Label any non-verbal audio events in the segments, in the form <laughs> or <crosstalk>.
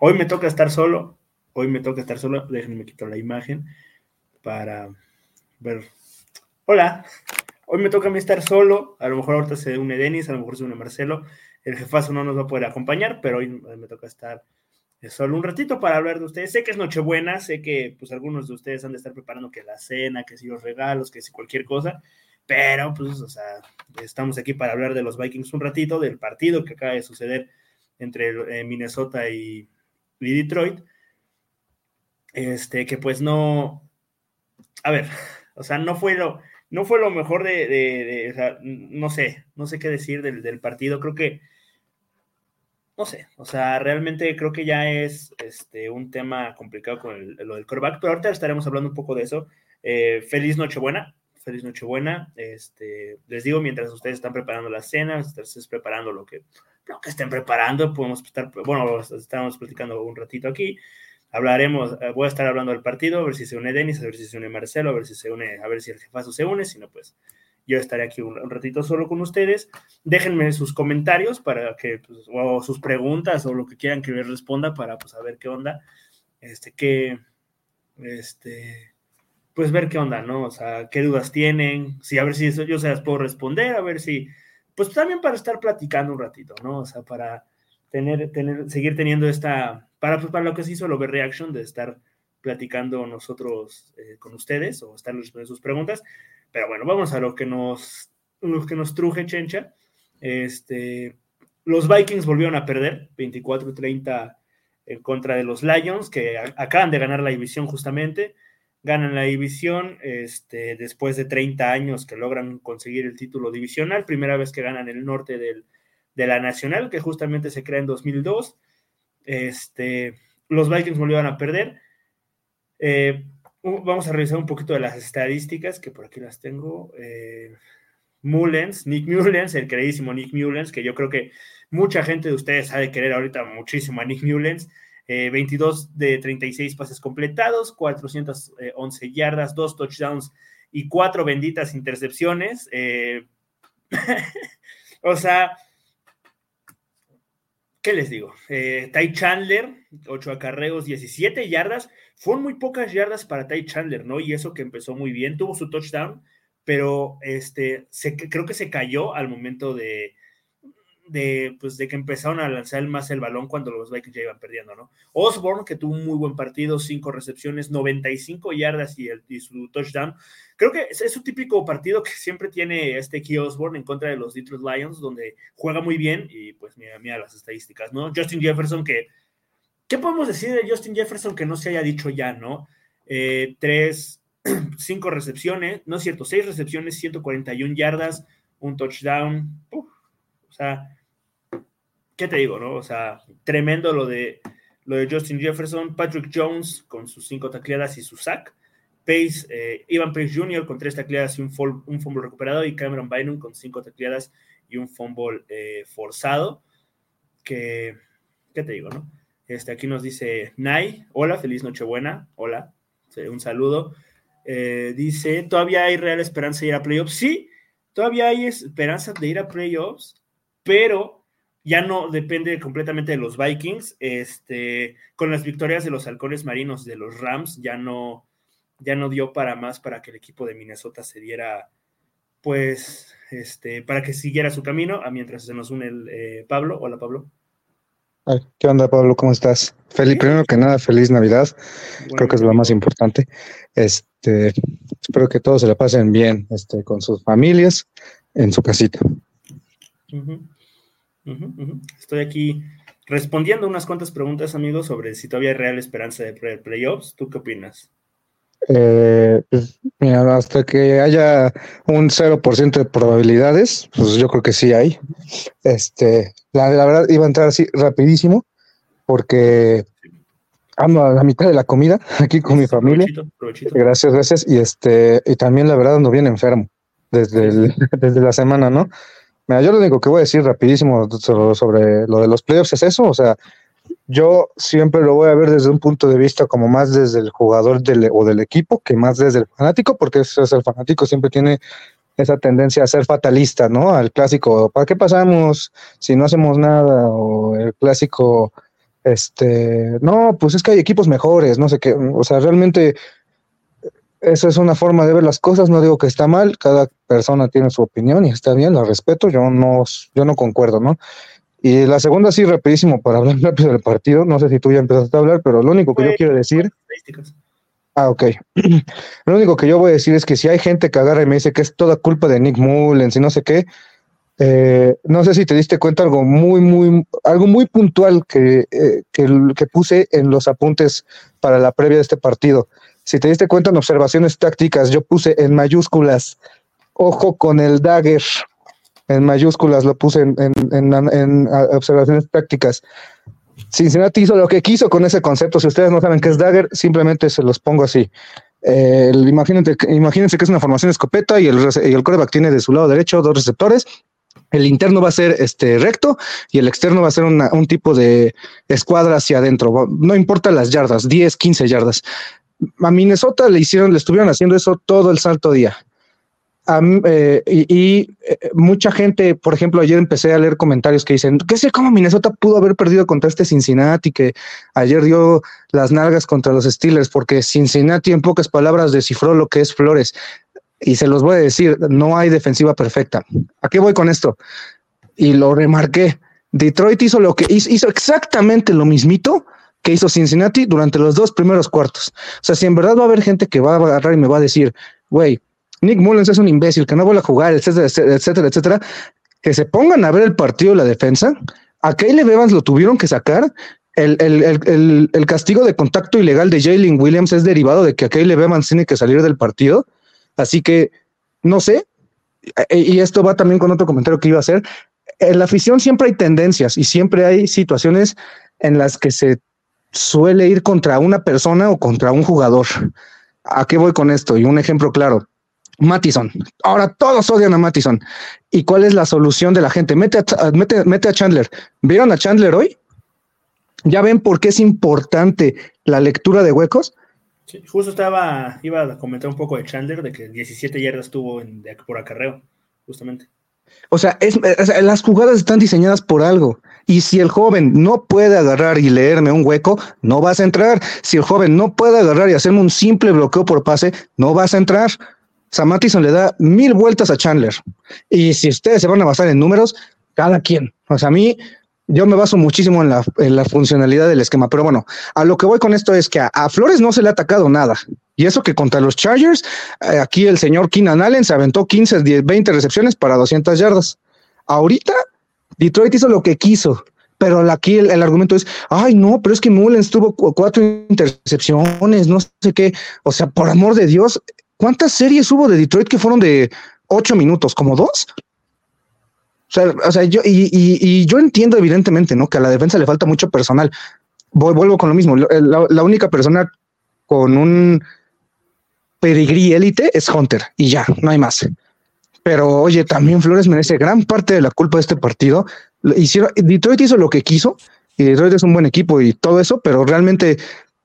Hoy me toca estar solo. Hoy me toca estar solo. Déjenme quitar la imagen para ver. Hola. Hoy me toca a mí estar solo. A lo mejor ahorita se une Denis, a lo mejor se une Marcelo. El jefazo no nos va a poder acompañar, pero hoy me toca estar solo un ratito para hablar de ustedes. Sé que es Nochebuena, sé que pues algunos de ustedes han de estar preparando que la cena, que si los regalos, que si cualquier cosa. Pero, pues, o sea, estamos aquí para hablar de los Vikings un ratito, del partido que acaba de suceder entre eh, Minnesota y, Detroit. Este, que pues no. A ver, <laughs> o sea, no fue lo, no fue lo mejor de, o sea, no sé, no sé qué decir del, del partido. Creo que, no sé, o sea, realmente creo que ya es este, un tema complicado con lo del coreback, pero ahorita estaremos hablando un poco de eso. Eh, feliz Nochebuena, feliz Nochebuena. Este, les digo, mientras ustedes están preparando la cena, ustedes estén preparando lo que, lo que estén preparando, podemos estar, bueno, estamos platicando un ratito aquí. Hablaremos, eh, voy a estar hablando del partido, a ver si se une Denis, a ver si se une Marcelo, a ver si se une, a ver si el jefazo se une, si no, pues yo estaré aquí un, un ratito solo con ustedes. Déjenme sus comentarios para que, pues, o sus preguntas o lo que quieran que les responda para, pues, saber qué onda, este, qué, este, pues ver qué onda, ¿no? O sea, qué dudas tienen, si a ver si eso yo se las puedo responder, a ver si, pues también para estar platicando un ratito, ¿no? O sea, para tener, tener, seguir teniendo esta, para, pues, para lo que se hizo el overreaction, de estar platicando nosotros eh, con ustedes o estar respondiendo sus preguntas. Pero bueno, vamos a lo que nos, lo que nos truje, Chencha. Este, los Vikings volvieron a perder 24-30 en contra de los Lions, que acaban de ganar la división justamente. Ganan la división este, después de 30 años que logran conseguir el título divisional. Primera vez que ganan el norte del, de la Nacional, que justamente se crea en 2002. Este, los Vikings volvieron a perder. Eh, vamos a revisar un poquito de las estadísticas, que por aquí las tengo. Eh, Mullens, Nick Mullens, el queridísimo Nick Mullens, que yo creo que mucha gente de ustedes ha de querer ahorita muchísimo a Nick Mullens. Eh, 22 de 36 pases completados, 411 yardas, 2 touchdowns y 4 benditas intercepciones. Eh, <laughs> o sea, ¿qué les digo? Eh, Ty Chandler, 8 acarreos, 17 yardas. Fueron muy pocas yardas para Ty Chandler, ¿no? Y eso que empezó muy bien, tuvo su touchdown, pero este, creo que se cayó al momento de, de, pues, de que empezaron a lanzar más el balón cuando los Vikings ya iban perdiendo, ¿no? Osborne, que tuvo un muy buen partido, cinco recepciones, 95 yardas y, el, y su touchdown. Creo que es, es un típico partido que siempre tiene este Key Osborne en contra de los Detroit Lions, donde juega muy bien y pues mira, mira las estadísticas, ¿no? Justin Jefferson, que, ¿qué podemos decir de Justin Jefferson que no se haya dicho ya, ¿no? Eh, tres, <clears throat> cinco recepciones, no es cierto, seis recepciones, 141 yardas, un touchdown, o sea, ¿qué te digo, no? O sea, tremendo lo de, lo de Justin Jefferson, Patrick Jones con sus cinco tacleadas y su sack, Pace, eh, Ivan Pace Jr. con tres tacleadas y un, fol, fumble recuperado, y Cameron Bynum con cinco tacleadas y un fumble eh, forzado, ¿qué te digo, no? Este, aquí nos dice Nay, hola, feliz Nochebuena, hola, un saludo. Eh, dice, ¿todavía hay real esperanza de ir a playoffs? Sí, todavía hay esperanza de ir a playoffs, pero ya no depende completamente de los Vikings. Este, con las victorias de los halcones marinos de los Rams, ya no, ya no dio para más para que el equipo de Minnesota se diera, pues, este, para que siguiera su camino, a mientras se nos une el eh, Pablo. Hola, Pablo. ¿Qué onda, Pablo? ¿Cómo estás? Feliz, primero que nada, feliz Navidad. Creo que es lo más importante. Este, espero que todos se la pasen bien, este, con sus familias, en su casita. Estoy aquí respondiendo unas cuantas preguntas, amigos, sobre si todavía hay real esperanza de playoffs. ¿Tú qué opinas? Eh, pues, mira, hasta que haya un 0% de probabilidades, pues yo creo que sí hay. Este, la, verdad iba a entrar así rapidísimo porque ando a la mitad de la comida <laughs> aquí con mi familia. Gracias, gracias. Y este, y también la verdad ando bien enfermo desde, <laughs> desde la semana, ¿no? Yo lo único que voy a decir rapidísimo sobre lo de los playoffs es eso, o sea, yo siempre lo voy a ver desde un punto de vista como más desde el jugador o del equipo que más desde el fanático, porque es el fanático siempre tiene esa tendencia a ser fatalista, ¿no? Al clásico, ¿para qué pasamos si no hacemos nada? O el clásico, este, no, pues es que hay equipos mejores, no sé qué, o sea, realmente eso es una forma de ver las cosas, no digo que está mal, cada persona tiene su opinión y está bien, la respeto, yo no, yo no concuerdo, ¿no? Y la segunda, sí, rapidísimo, para <laughs> hablar rápido del partido. No sé si tú ya empezaste a hablar, pero lo único que yo quiero decir. Ah, ok. <clears throat> Lo único que yo voy a decir es que si hay gente que agarra y me dice que es toda culpa de Nick Mullens y no sé qué, eh, no sé si te diste cuenta algo muy, muy, algo muy puntual que, eh, que, que, puse en los apuntes para la previa de este partido. Si te diste cuenta en observaciones tácticas, yo puse en mayúsculas, ojo con el dagger en mayúsculas, lo puse en, observaciones prácticas. Cincinnati hizo lo que quiso con ese concepto. Si ustedes no saben qué es Dagger, simplemente se los pongo así. imagínense, imagínense, que es una formación escopeta y el, y el coreback tiene de su lado derecho dos receptores. El interno va a ser este recto y el externo va a ser un tipo de escuadra hacia adentro. No importa las yardas, 10, 15 yardas. A Minnesota le hicieron, le estuvieron haciendo eso todo el santo día. Eh, y, eh, mucha gente, por ejemplo, ayer empecé a leer comentarios que dicen, ¿qué sé cómo Minnesota pudo haber perdido contra este Cincinnati que ayer dio las nalgas contra los Steelers? Porque Cincinnati, en pocas palabras, descifró lo que es Flores. Y se los voy a decir, no hay defensiva perfecta. ¿A qué voy con esto? Y lo remarqué. Detroit hizo lo que hizo, hizo exactamente lo mismito que hizo Cincinnati durante los dos primeros cuartos. O sea, si en verdad va a haber gente que va a agarrar y me va a decir, güey, Nick Mullens es un imbécil, que no vuelve a jugar, etcétera, etcétera, etcétera, que se pongan a ver el partido de la defensa. A Caleb Evans lo tuvieron que sacar. El, el, castigo de contacto ilegal de Jalen Williams es derivado de que a Caleb Evans tiene que salir del partido. Así que no sé. E, y esto va también con otro comentario que iba a hacer. En la afición siempre hay tendencias y siempre hay situaciones en las que se suele ir contra una persona o contra un jugador. ¿A qué voy con esto? Y un ejemplo claro. Mattison. Ahora todos odian a Mattison. ¿Y cuál es la solución de la gente? Mete a, mete, a Chandler. ¿Vieron a Chandler hoy? ¿Ya ven por qué es importante la lectura de huecos? Sí, justo estaba, iba a comentar un poco de Chandler, de que 17 yardas tuvo en, por acarreo, justamente. O sea, es, las jugadas están diseñadas por algo. Y si el joven no puede agarrar y leerme un hueco, no vas a entrar. Si el joven no puede agarrar y hacerme un simple bloqueo por pase, no vas a entrar. Sam le da mil vueltas a Chandler. Y si ustedes se van a basar en números, cada quien. O sea, a mí, yo me baso muchísimo en la, funcionalidad del esquema. Pero bueno, a lo que voy con esto es que a, Flores no se le ha atacado nada. Y eso que contra los Chargers, eh, aquí el señor Keenan Allen se aventó 15, 10, 20 recepciones para 200 yardas. Ahorita, Detroit hizo lo que quiso. Pero aquí el, argumento es, ay, no, pero es que Mullens tuvo cuatro intercepciones, no sé qué. O sea, por amor de Dios, ¿Cuántas series hubo de Detroit que fueron de ocho minutos? ¿Como dos? O sea, yo, y, yo entiendo evidentemente, ¿no? Que a la defensa le falta mucho personal. vuelvo con lo mismo. La, única persona con un pedigrí élite es Hunter y ya, no hay más. Pero oye, también Flores merece gran parte de la culpa de este partido. Detroit hizo lo que quiso y Detroit es un buen equipo y todo eso, pero realmente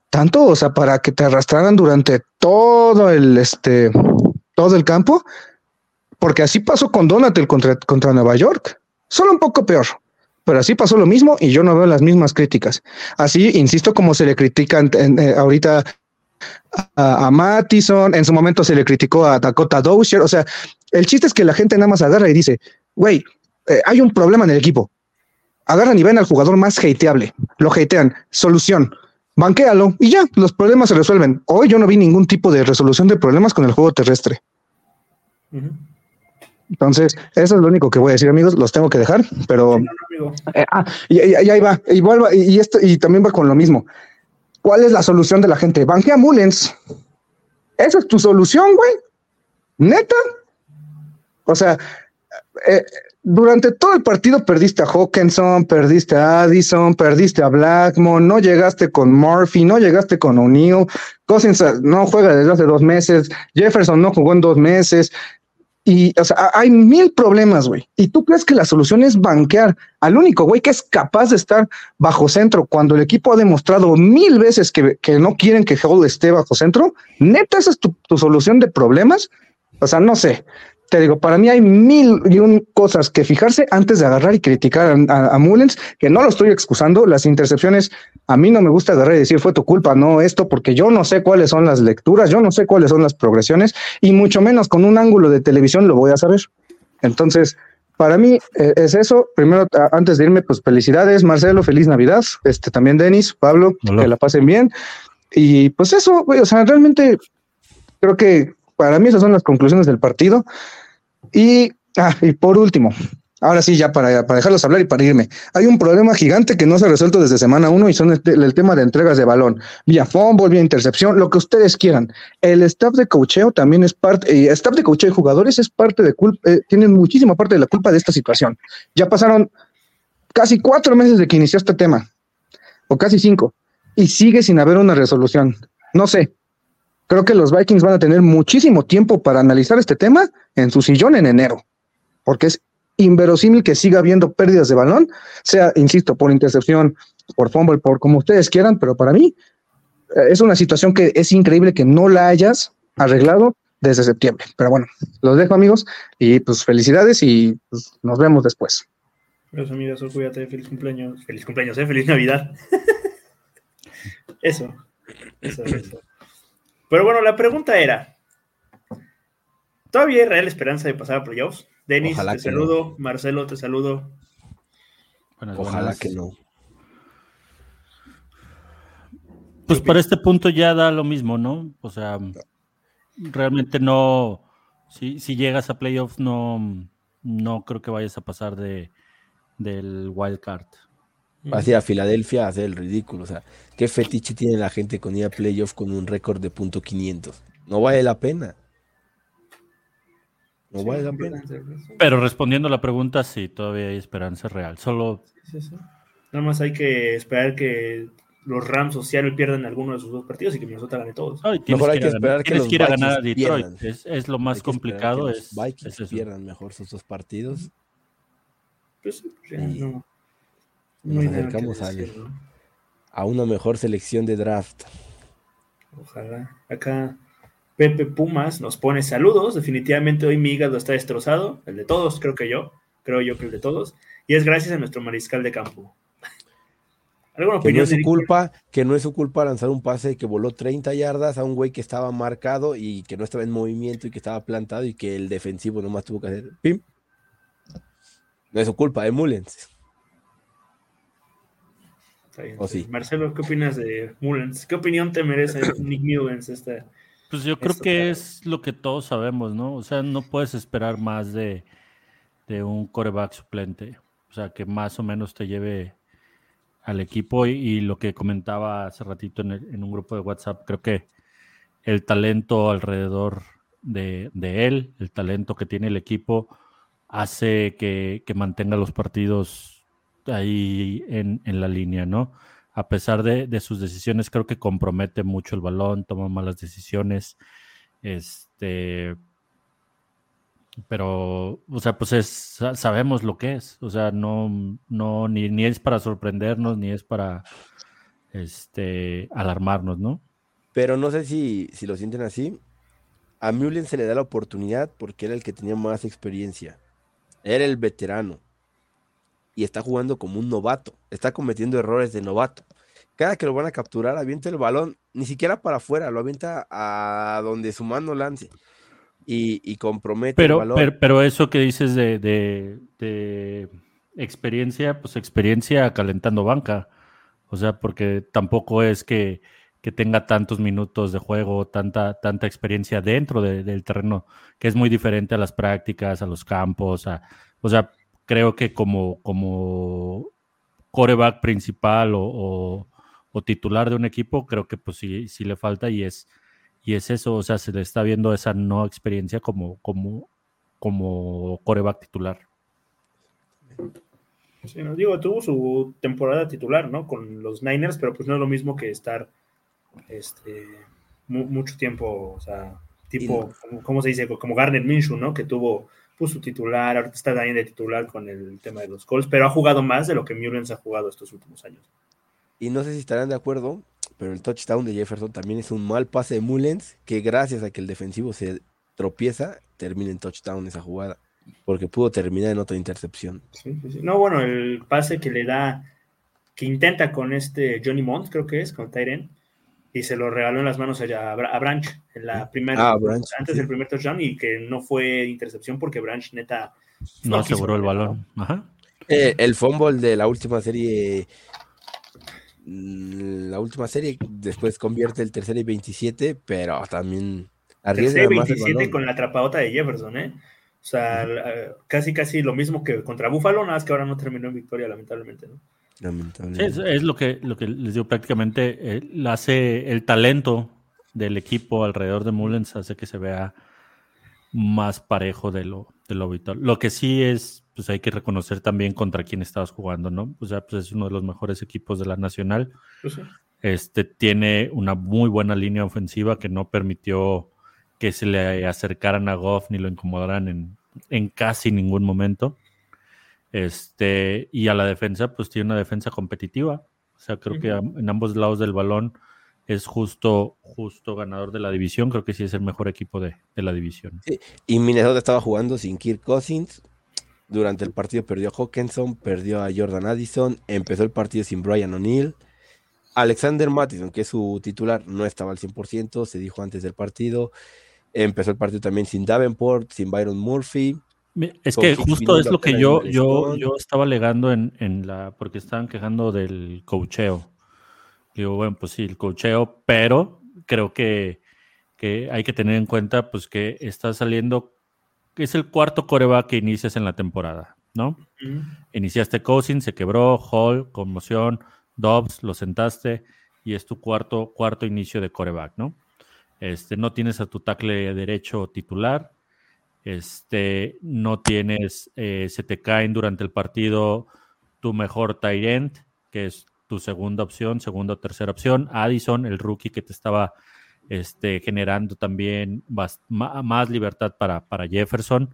tanto, o sea, para que te arrastraran durante todo el, este, todo el campo, porque así pasó con Donatel contra, contra Nueva York, solo un poco peor, pero así pasó lo mismo y yo no veo las mismas críticas. Así, insisto, como se le critican eh, ahorita a, a Mattison, en su momento se le criticó a Dakota Dozier, o sea, el chiste es que la gente nada más agarra y dice, güey, eh, hay un problema en el equipo. Agarran y ven al jugador más hateable, lo hatean, solución, banquéalo y ya, los problemas se resuelven. Hoy yo no vi ningún tipo de resolución de problemas con el juego terrestre. Entonces, eso es lo único que voy a decir, amigos. Los tengo que dejar, pero Sí, no, no, amigo. eh, ah, y, y- y ahí va. Y, vuelva, y esto, y también va con lo mismo. ¿Cuál es la solución de la gente? Banquea Mullens. Esa es tu solución, güey. Neta. O sea, eh, durante todo el partido perdiste a Hawkinson, perdiste a Addison, perdiste a Blackmon, no llegaste con Murphy, no llegaste con O'Neill, Cousins eh, no juega desde hace dos meses, Jefferson no jugó en dos meses, y, o sea, hay mil problemas, güey. ¿Y tú crees que la solución es banquear al único güey que es capaz de estar bajo centro cuando el equipo ha demostrado mil veces que, que no quieren que Hall esté bajo centro? ¿Neta esa es tu, tu solución de problemas? O sea, no sé. Te digo, para mí hay mil y un cosas que fijarse antes de agarrar y criticar a, a, a Mullens, que no lo estoy excusando. Las intercepciones, a mí no me gusta agarrar y decir fue tu culpa, no esto, porque yo no sé cuáles son las lecturas, yo no sé cuáles son las progresiones, y mucho menos con un ángulo de televisión lo voy a saber. Entonces, para mí eh, es eso. Primero, antes de irme, pues felicidades, Marcelo, feliz Navidad. Este también Denis, Pablo, Hola. que la pasen bien. Y pues eso, güey, o sea, realmente creo que para mí esas son las conclusiones del partido. Y, ah, y por último, ahora sí, ya para, para dejarlos hablar y para irme, hay un problema gigante que no se ha resuelto desde semana uno y son el, tema de entregas de balón, vía fumble, vía intercepción, lo que ustedes quieran. El staff de cocheo también es parte, el staff de cocheo y jugadores es parte de culpa, eh, tienen muchísima parte de la culpa de esta situación. Ya pasaron casi cuatro meses de que inició este tema, o casi cinco, y sigue sin haber una resolución. No sé, creo que los Vikings van a tener muchísimo tiempo para analizar este tema en su sillón en enero, porque es inverosímil que siga habiendo pérdidas de balón, sea, insisto, por intercepción, por fumble, por como ustedes quieran, pero para mí eh, es una situación que es increíble que no la hayas arreglado desde septiembre. Pero bueno, los dejo amigos y pues felicidades y pues, nos vemos después. Los amigos, cuídate, feliz cumpleaños. Feliz cumpleaños, ¿eh? Feliz Navidad. <laughs> eso, eso, eso. Pero bueno, la pregunta era: ¿todavía hay real esperanza de pasar a playoffs? Denis, te saludo. Marcelo, te saludo. Buenas, Ojalá buenas. que no. Pues para este punto ya da lo mismo, ¿no? O sea, realmente no. Si, si llegas a playoffs, no, no creo que vayas a pasar de del wild card. Va a ir a Filadelfia a hacer el ridículo. O sea, ¿qué fetiche tiene la gente con ir a playoff con un récord de punto 500? No vale la pena. No vale la pena. Pero respondiendo a la pregunta, sí, todavía hay esperanza real. Solo Sí, sí. Nada más hay que esperar que los Rams o Seattle pierdan alguno de sus dos partidos y que Minnesota gane todos. ay, tienes Mejor hay que, esperar ganar, que los que ir a ganar a Detroit. Es, es lo más que complicado. que Es, Vikings es pierdan mejor sus dos partidos. Pues, ya, Y no. Nos acercamos al- decir, ¿no? A una mejor selección de draft. Ojalá. Acá Pepe Pumas nos pone saludos. Definitivamente hoy mi hígado está destrozado. El de todos, creo que yo. Creo yo que el de todos. Y es gracias a nuestro mariscal de campo. <laughs> ¿Alguna Que no es su culpa, que no es su culpa lanzar un pase que voló 30 yardas a un güey que estaba marcado y que no estaba en movimiento y que estaba plantado y que el defensivo nomás tuvo que hacer pim. No es su culpa, es Mullens. Está bien. ¿O sí? Marcelo, ¿qué opinas de Mullens? ¿Qué opinión te merece <coughs> Nick Mullens? Esta? Pues yo creo Esto, que claro. es lo que todos sabemos, ¿no? O sea, no puedes esperar más de, de un coreback suplente. O sea, que más o menos te lleve al equipo y, y lo que comentaba hace ratito en, el- en un grupo de WhatsApp, creo que el talento alrededor de, de él, el talento que tiene el equipo, hace que, que mantenga los partidos ahí en, en la línea, ¿no? A pesar de, de sus decisiones, creo que compromete mucho el balón, toma malas decisiones. Este. Pero, o sea, pues es, sa- sabemos lo que es. O sea, no, no, ni, ni es para sorprendernos, ni es para este alarmarnos, ¿no? Pero no sé si, si lo sienten así. A Mullens se le da la oportunidad porque era el que tenía más experiencia. Era el veterano. Y está jugando como un novato. Está cometiendo errores de novato. cada que lo van a capturar, avienta el balón, ni siquiera para afuera, lo avienta a donde su mano lance y, y compromete Pero, el balón. pero, pero eso que dices de, de- de experiencia, pues experiencia calentando banca. O sea, porque tampoco es que, que tenga tantos minutos de juego, tanta, tanta experiencia dentro de- del terreno, que es muy diferente a las prácticas, a los campos. A, o sea, creo que como, como coreback principal o, o- o titular de un equipo, creo que pues sí, sí le falta y es, y es eso, o sea, se le está viendo esa no experiencia como, como, como coreback titular. Sí, no, digo, tuvo su temporada titular, ¿no? Con los Niners, pero pues no es lo mismo que estar este, mu- mucho tiempo, o sea, tipo, como- ¿cómo se dice? Como Garner Minshew, ¿no? Que tuvo su titular, ahorita está también de titular con el tema de los Colts, pero ha jugado más de lo que Mullens ha jugado estos últimos años. Y no sé si estarán de acuerdo, pero el touchdown de Jefferson también es un mal pase de Mullens, que gracias a que el defensivo se tropieza, termina en touchdown esa jugada, porque pudo terminar en otra intercepción. Sí, sí, sí. No, bueno, el pase que le da, que intenta con este Johnny Mont, creo que es, con Tyren, y se lo regaló en las manos allá a, Bra- a Branch en la primera, Ah, Branch, antes sí. del primer touchdown, y que no fue intercepción porque Branch neta No quiso aseguró el balón. Ajá. Eh, el fumble de la última serie, mm, la última serie, después convierte el tercero y 27, pero también arriesga Tercera y más el 27 balón. con la atrapadota de Jefferson, ¿eh? O sea, casi casi lo mismo que contra Buffalo, nada más que ahora no terminó en victoria, lamentablemente, ¿no? Lamentablemente. es, es lo que lo que les digo prácticamente eh, hace el talento del equipo alrededor de Mullens hace que se vea más parejo de lo, de lo habitual. Lo que sí es, pues hay que reconocer también contra quién estabas jugando, ¿no? O sea, pues es uno de los mejores equipos de la Nacional. Pues sí. Este tiene una muy buena línea ofensiva que no permitió que se le acercaran a Goff ni lo incomodaran en, en casi ningún momento. Este, y a la defensa, pues tiene una defensa competitiva. O sea, creo que en ambos lados del balón es justo, justo ganador de la división. Creo que sí es el mejor equipo de, de la división. Y Minnesota estaba jugando sin Kirk Cousins. Durante el partido perdió a Hawkinson, perdió a Jordan Addison, empezó el partido sin Brian O'Neill. Alexander Mattison, que es su titular, no estaba al 100%, se dijo antes del partido. Empezó el partido también sin Davenport, sin Byron Murphy. Es que justo es lo que yo, yo, yo estaba alegando en, en la, porque estaban quejando del cocheo. Digo, bueno, pues sí, el cocheo, pero creo que, que hay que tener en cuenta pues que está saliendo, que es el cuarto coreback que inicias en la temporada, ¿no? Iniciaste Cousins, se quebró, Hall, conmoción, Dobbs, lo sentaste y es tu cuarto, cuarto inicio de coreback, ¿no? Este, no tienes a tu tackle derecho titular, este, no tienes, eh, se te caen durante el partido tu mejor end, que es tu segunda opción, segunda o tercera opción, Addison, el rookie que te estaba este, generando también ma- más libertad para, para Jefferson,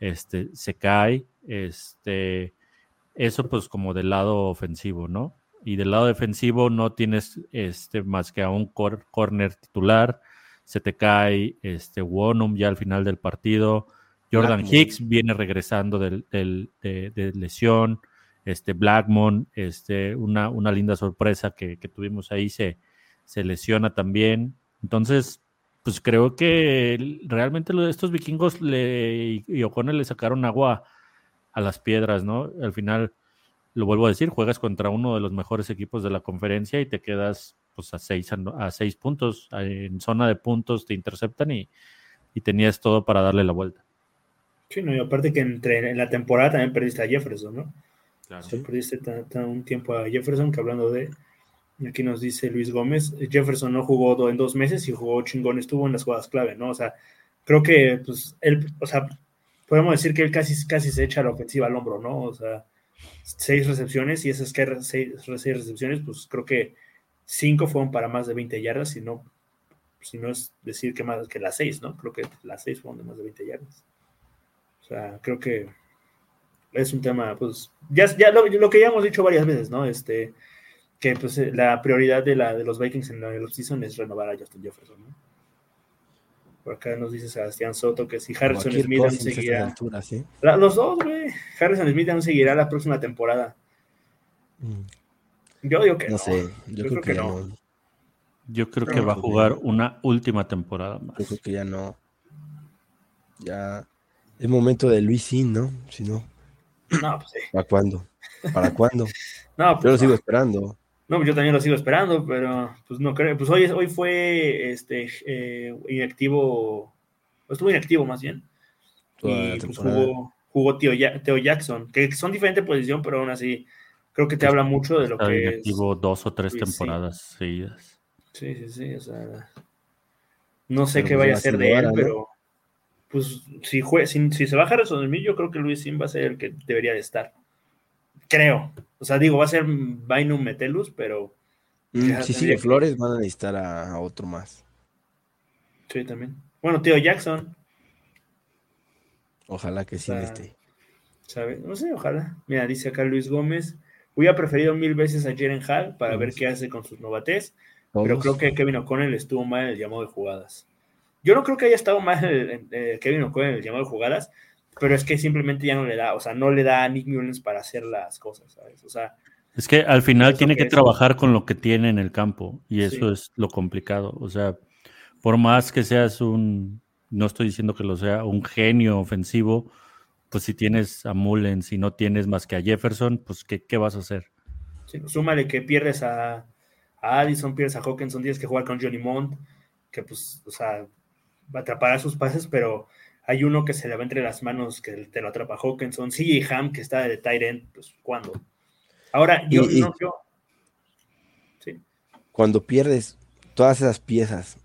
este, se cae, este, eso pues como del lado ofensivo, ¿no? Y del lado defensivo no tienes este, más que a un cor- corner titular, se te cae este Wonum ya al final del partido, Jordan Blackmon. Hicks viene regresando del, del- de, de lesión, este Blackmon, este, una, una linda sorpresa que, que tuvimos ahí, se, se lesiona también. Entonces, pues creo que realmente lo de estos vikingos le, y, y O'Connell le sacaron agua a las piedras, ¿no? Al final, lo vuelvo a decir, juegas contra uno de los mejores equipos de la conferencia y te quedas pues a seis, a seis puntos. En zona de puntos te interceptan y, y tenías todo para darle la vuelta. Sí, no, y aparte que entre, en la temporada también perdiste a Jefferson, ¿no? Claro. O sea, perdiste ta- ta- un tiempo a Jefferson, que hablando de, aquí nos dice Luis Gómez, Jefferson no jugó en dos meses y jugó chingón, estuvo en las jugadas clave, ¿no? O sea, creo que, pues, él, o sea, podemos decir que él casi, casi se echa la ofensiva al hombro, ¿no? O sea, seis recepciones y esas que seis, seis recepciones, pues creo que cinco fueron para más de 20 yardas, si no, si no es decir que más que las seis, ¿no? Creo que las seis fueron de más de 20 yardas. O sea, creo que es un tema, pues, ya, ya lo, lo que ya hemos dicho varias veces, ¿no? Este, que pues eh, la prioridad de, la, de los Vikings en la offseason es renovar a Justin Jefferson, ¿no? Por acá nos dice Sebastián Soto que si Harrison Smith aún seguirá. alturas, ¿eh? La- los dos, güey. Harrison Smith aún seguirá la próxima temporada. Mm. Yo digo que no. No sé, yo, creo, que, no. Yo creo que No, va a jugar una última temporada Yo más. creo que ya no. Ya es momento de Luis Sin, ¿no? Si no, No, pues sí. ¿para cuándo? ¿Para cuándo? <laughs> No, Yo pues, lo sigo esperando. No, yo también lo sigo esperando, pero pues no creo. Pues hoy, hoy fue este eh, inactivo, estuvo inactivo más bien. Toda Y pues jugó, jugó Teo Jackson, que son diferentes posición, pero aún así creo que te habla mucho de lo Está que es. dos o tres temporadas seguidas. Sí, sí, sí, o sea, no sé Pero qué pues vaya va a ser de él, pero pues si, jue- si, si se baja Harrison Smith, yo creo que Luis Sim va a ser el que debería de estar. Creo. O sea, digo, va a ser Bainum Metelus, pero Mm, si tendría sigue que- Flores, van a necesitar a, a otro más. sí, también. Bueno, Teo Jackson, Ojalá que sí Ah, esté. ¿sabes? No sé, ojalá. Mira, dice acá Luis Gómez. Hubiera preferido mil veces a Jaren Hall para ver Todos. qué hace con sus novates, pero Todos. creo que Kevin O'Connell estuvo mal en el llamado de jugadas. Yo no creo que haya estado mal el- eh, Kevin O'Connell en el llamado de jugadas, pero es que simplemente ya no le da, o sea, no le da a Nick Mullens para hacer las cosas, ¿sabes? O sea, Es que al final tiene que que trabajar con lo que tiene en el campo y eso Sí. es lo complicado. O sea, por más que seas un, no estoy diciendo que lo sea, un genio ofensivo, pues si tienes a Mullens y no tienes más que a Jefferson, pues ¿qué, qué vas a hacer? sí, súmale que pierdes a, a Addison, pierdes a Hawkinson, tienes que jugar con Johnny Mont, que pues, o sea, va a atrapar sus pases, pero hay uno que se le va entre las manos que te lo atrapa Hawkinson, CJ Ham, que está de tight end, pues, ¿cuándo? Ahora, yo, Y- y- no, yo, sí, Cuando pierdes todas esas piezas,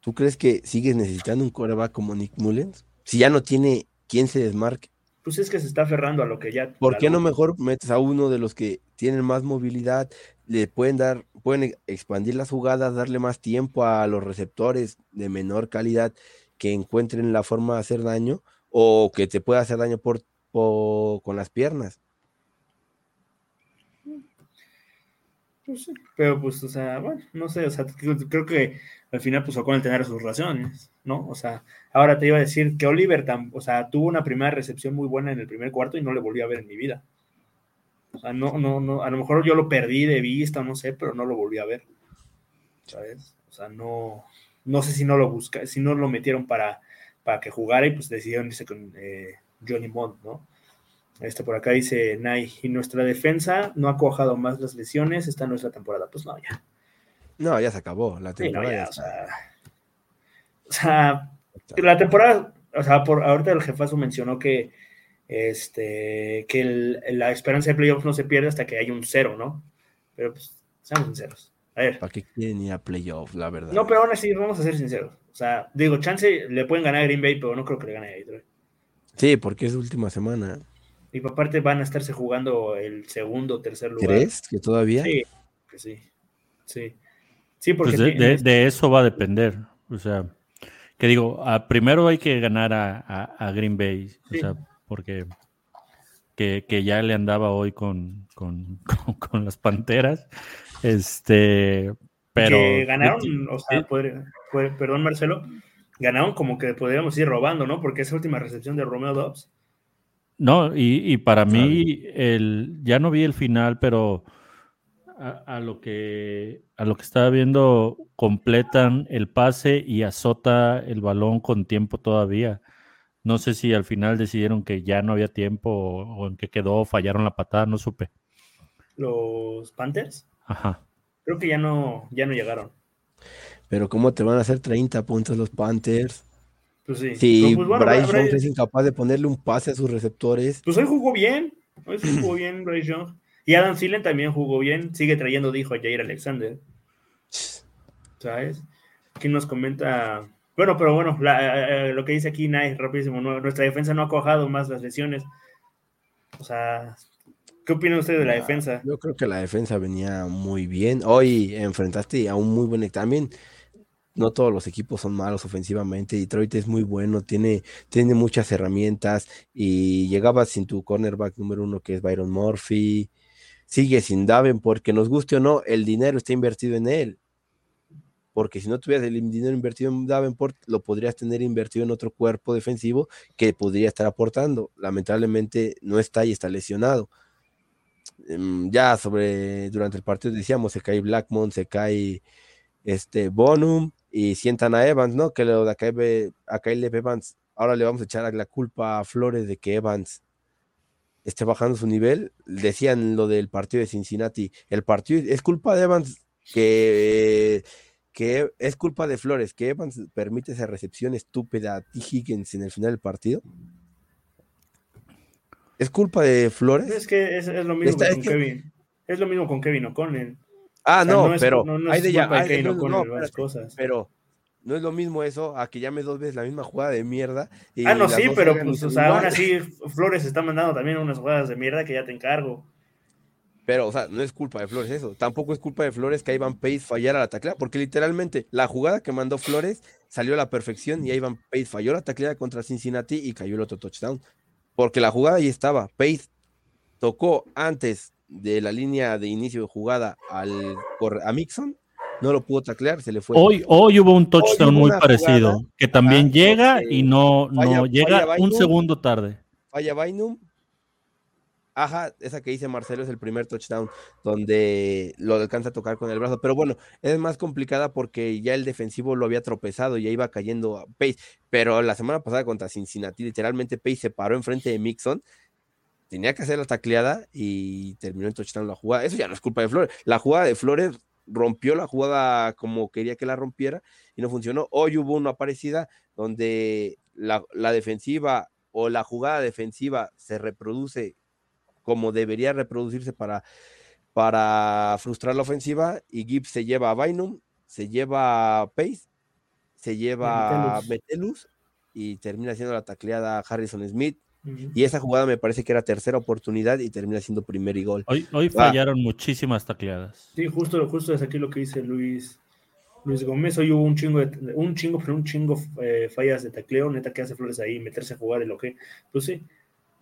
¿tú crees que sigues necesitando un coreback como Nick Mullens? Si ya no tiene quien se desmarque, pues es que se está aferrando a lo que ya... ¿por qué no mejor metes a uno de los que tienen más movilidad, le pueden dar, pueden expandir las jugadas, darle más tiempo a los receptores de menor calidad que encuentren la forma de hacer daño o que te pueda hacer daño por, por- con las piernas? Pues sí, pero pues, o sea, bueno, no sé, o sea, creo, que al final pues O'Connell tendrá sus razones, ¿no? O sea, ahora te iba a decir que Oliver, o sea, tuvo una primera recepción muy buena en el primer cuarto y no le volví a ver en mi vida. O sea, no, no, no, a lo mejor yo lo perdí de vista, no sé, pero no lo volví a ver, ¿sabes? O sea, no, no sé si no lo busca, si no lo metieron para, para que jugara y pues decidieron irse con eh, Johnny Mont, ¿no? Este por acá dice Nay, y nuestra defensa no ha cuajado más las lesiones esta no es la temporada. Pues no, ya. No, ya se acabó la Sí, no, temporada. ya, ya o sea, o sea, Está. La temporada, o sea, por ahorita el jefazo mencionó que este que el- la esperanza de playoffs no se pierde hasta que haya un cero, ¿no? Pero pues, seamos sinceros. A ver, ¿Para qué quieren ir a playoff, la verdad? no, pero aún así, vamos a ser sinceros. O sea, digo, chance le pueden ganar a Green Bay, pero no creo que le gane a Detroit. Sí, porque es última semana. Y aparte van a estarse jugando el segundo o tercer lugar. ¿Crees que todavía? Sí, que sí. Sí. Sí, porque Pues de, de eso va a depender. O sea, que digo, a- primero hay que ganar a, a- a Green Bay. O sea, porque que, que ya le andaba hoy con, con, <laughs> con- con las panteras. Este, pero. que ganaron, o sea, perdón Marcelo, ganaron como que podríamos ir robando, ¿no? Porque esa última recepción de Romeo Dobbs, No, y, y para mí, el, ya no vi el final, pero a, a lo que a lo que estaba viendo, completan el pase y azota el balón con tiempo todavía. No sé si al final decidieron que ya no había tiempo o, o en qué quedó, fallaron la patada, no supe. los Panthers, Ajá. creo que ya no, ya no llegaron. Pero ¿cómo te van a hacer 30 puntos los Panthers? Pues sí. Si pues, bueno, Bryce Bryce- Young es incapaz de ponerle un pase a sus receptores. pues hoy jugó bien, hoy sí jugó bien Bryce Young. Y Adam Thielen también jugó bien, sigue trayendo dijo Jair Alexander, ¿sabes? Aquí nos comenta, bueno, pero bueno, la- eh, lo que dice aquí Nai, rapidísimo, no- nuestra defensa no ha cuajado más las lesiones. O sea, ¿qué opina usted de la Ah, defensa? Yo creo que la defensa venía muy bien. Hoy enfrentaste a un muy buen también. No todos los equipos son malos ofensivamente. Detroit es muy bueno, tiene, tiene muchas herramientas y llegabas sin tu cornerback número uno que es Byron Murphy. Sigue sin Davenport, que nos guste o no, el dinero está invertido en él. Porque si no tuvieras el dinero invertido en Davenport, lo podrías tener invertido en otro cuerpo defensivo que podría estar aportando. Lamentablemente no está y está lesionado em, ya sobre, durante el partido decíamos, se cae Blackmon, se cae este Bonum y sientan a Evans, ¿no? Que lo de a Caleb Evans, ahora le vamos a echar la culpa a Flores de que Evans esté bajando su nivel. Decían lo del partido de Cincinnati, el partido es culpa de Evans que que es culpa de Flores, que Evans permite esa recepción estúpida a T. Higgins en el final del partido. ¿Es culpa de Flores? Es que es, lo mismo con Kevin. Es lo mismo con Kevin O'Connell. Ah, no, pero hay de ya, no, cosas. Pero no es lo mismo eso a que llame dos veces la misma jugada de mierda. ah, no, sí, pero pues, o sea, aún así Flores está mandando también unas jugadas de mierda que ya te encargo. Pero, o sea, no es culpa de Flores eso. Tampoco es culpa de Flores que Ivan Pace fallara la tacleada, porque literalmente la jugada que mandó Flores salió a la perfección y Ivan Pace falló la tacleada contra Cincinnati y cayó el otro touchdown. Porque la jugada ahí estaba. Pace tocó antes de la línea de inicio de jugada al, a Mixon, no lo pudo taclear, se le fue. Hoy, hoy hubo un touchdown muy parecido, que también llega y no, no llega un segundo tarde. Falla Bainum, Ajá, esa que dice Marcelo es el primer touchdown donde lo alcanza a tocar con el brazo. Pero bueno, es más complicada porque ya el defensivo lo había tropezado, y ya iba cayendo a Pace. Pero la semana pasada contra Cincinnati, literalmente Pace se paró enfrente de Mixon. Tenía que hacer la tacleada y terminó en touchdown la jugada. Eso ya no es culpa de Flores. La jugada de Flores rompió la jugada como quería que la rompiera y no funcionó. Hoy hubo una parecida donde la, la defensiva o la jugada defensiva se reproduce como debería reproducirse para, para frustrar la ofensiva. Y Gibbs se lleva a Bynum, se lleva a Pace, se lleva a Metelus y termina siendo la tacleada a Harrison Smith. Y esa jugada me parece que era tercera oportunidad y termina siendo primer y gol. Hoy, hoy fallaron muchísimas tacleadas. Sí, justo, justo es aquí lo que dice Luis. Luis Gómez, hoy hubo un chingo, de, un chingo, pero un chingo eh, fallas de tacleo, neta que hace Flores ahí, meterse a jugar y lo que, pues sí,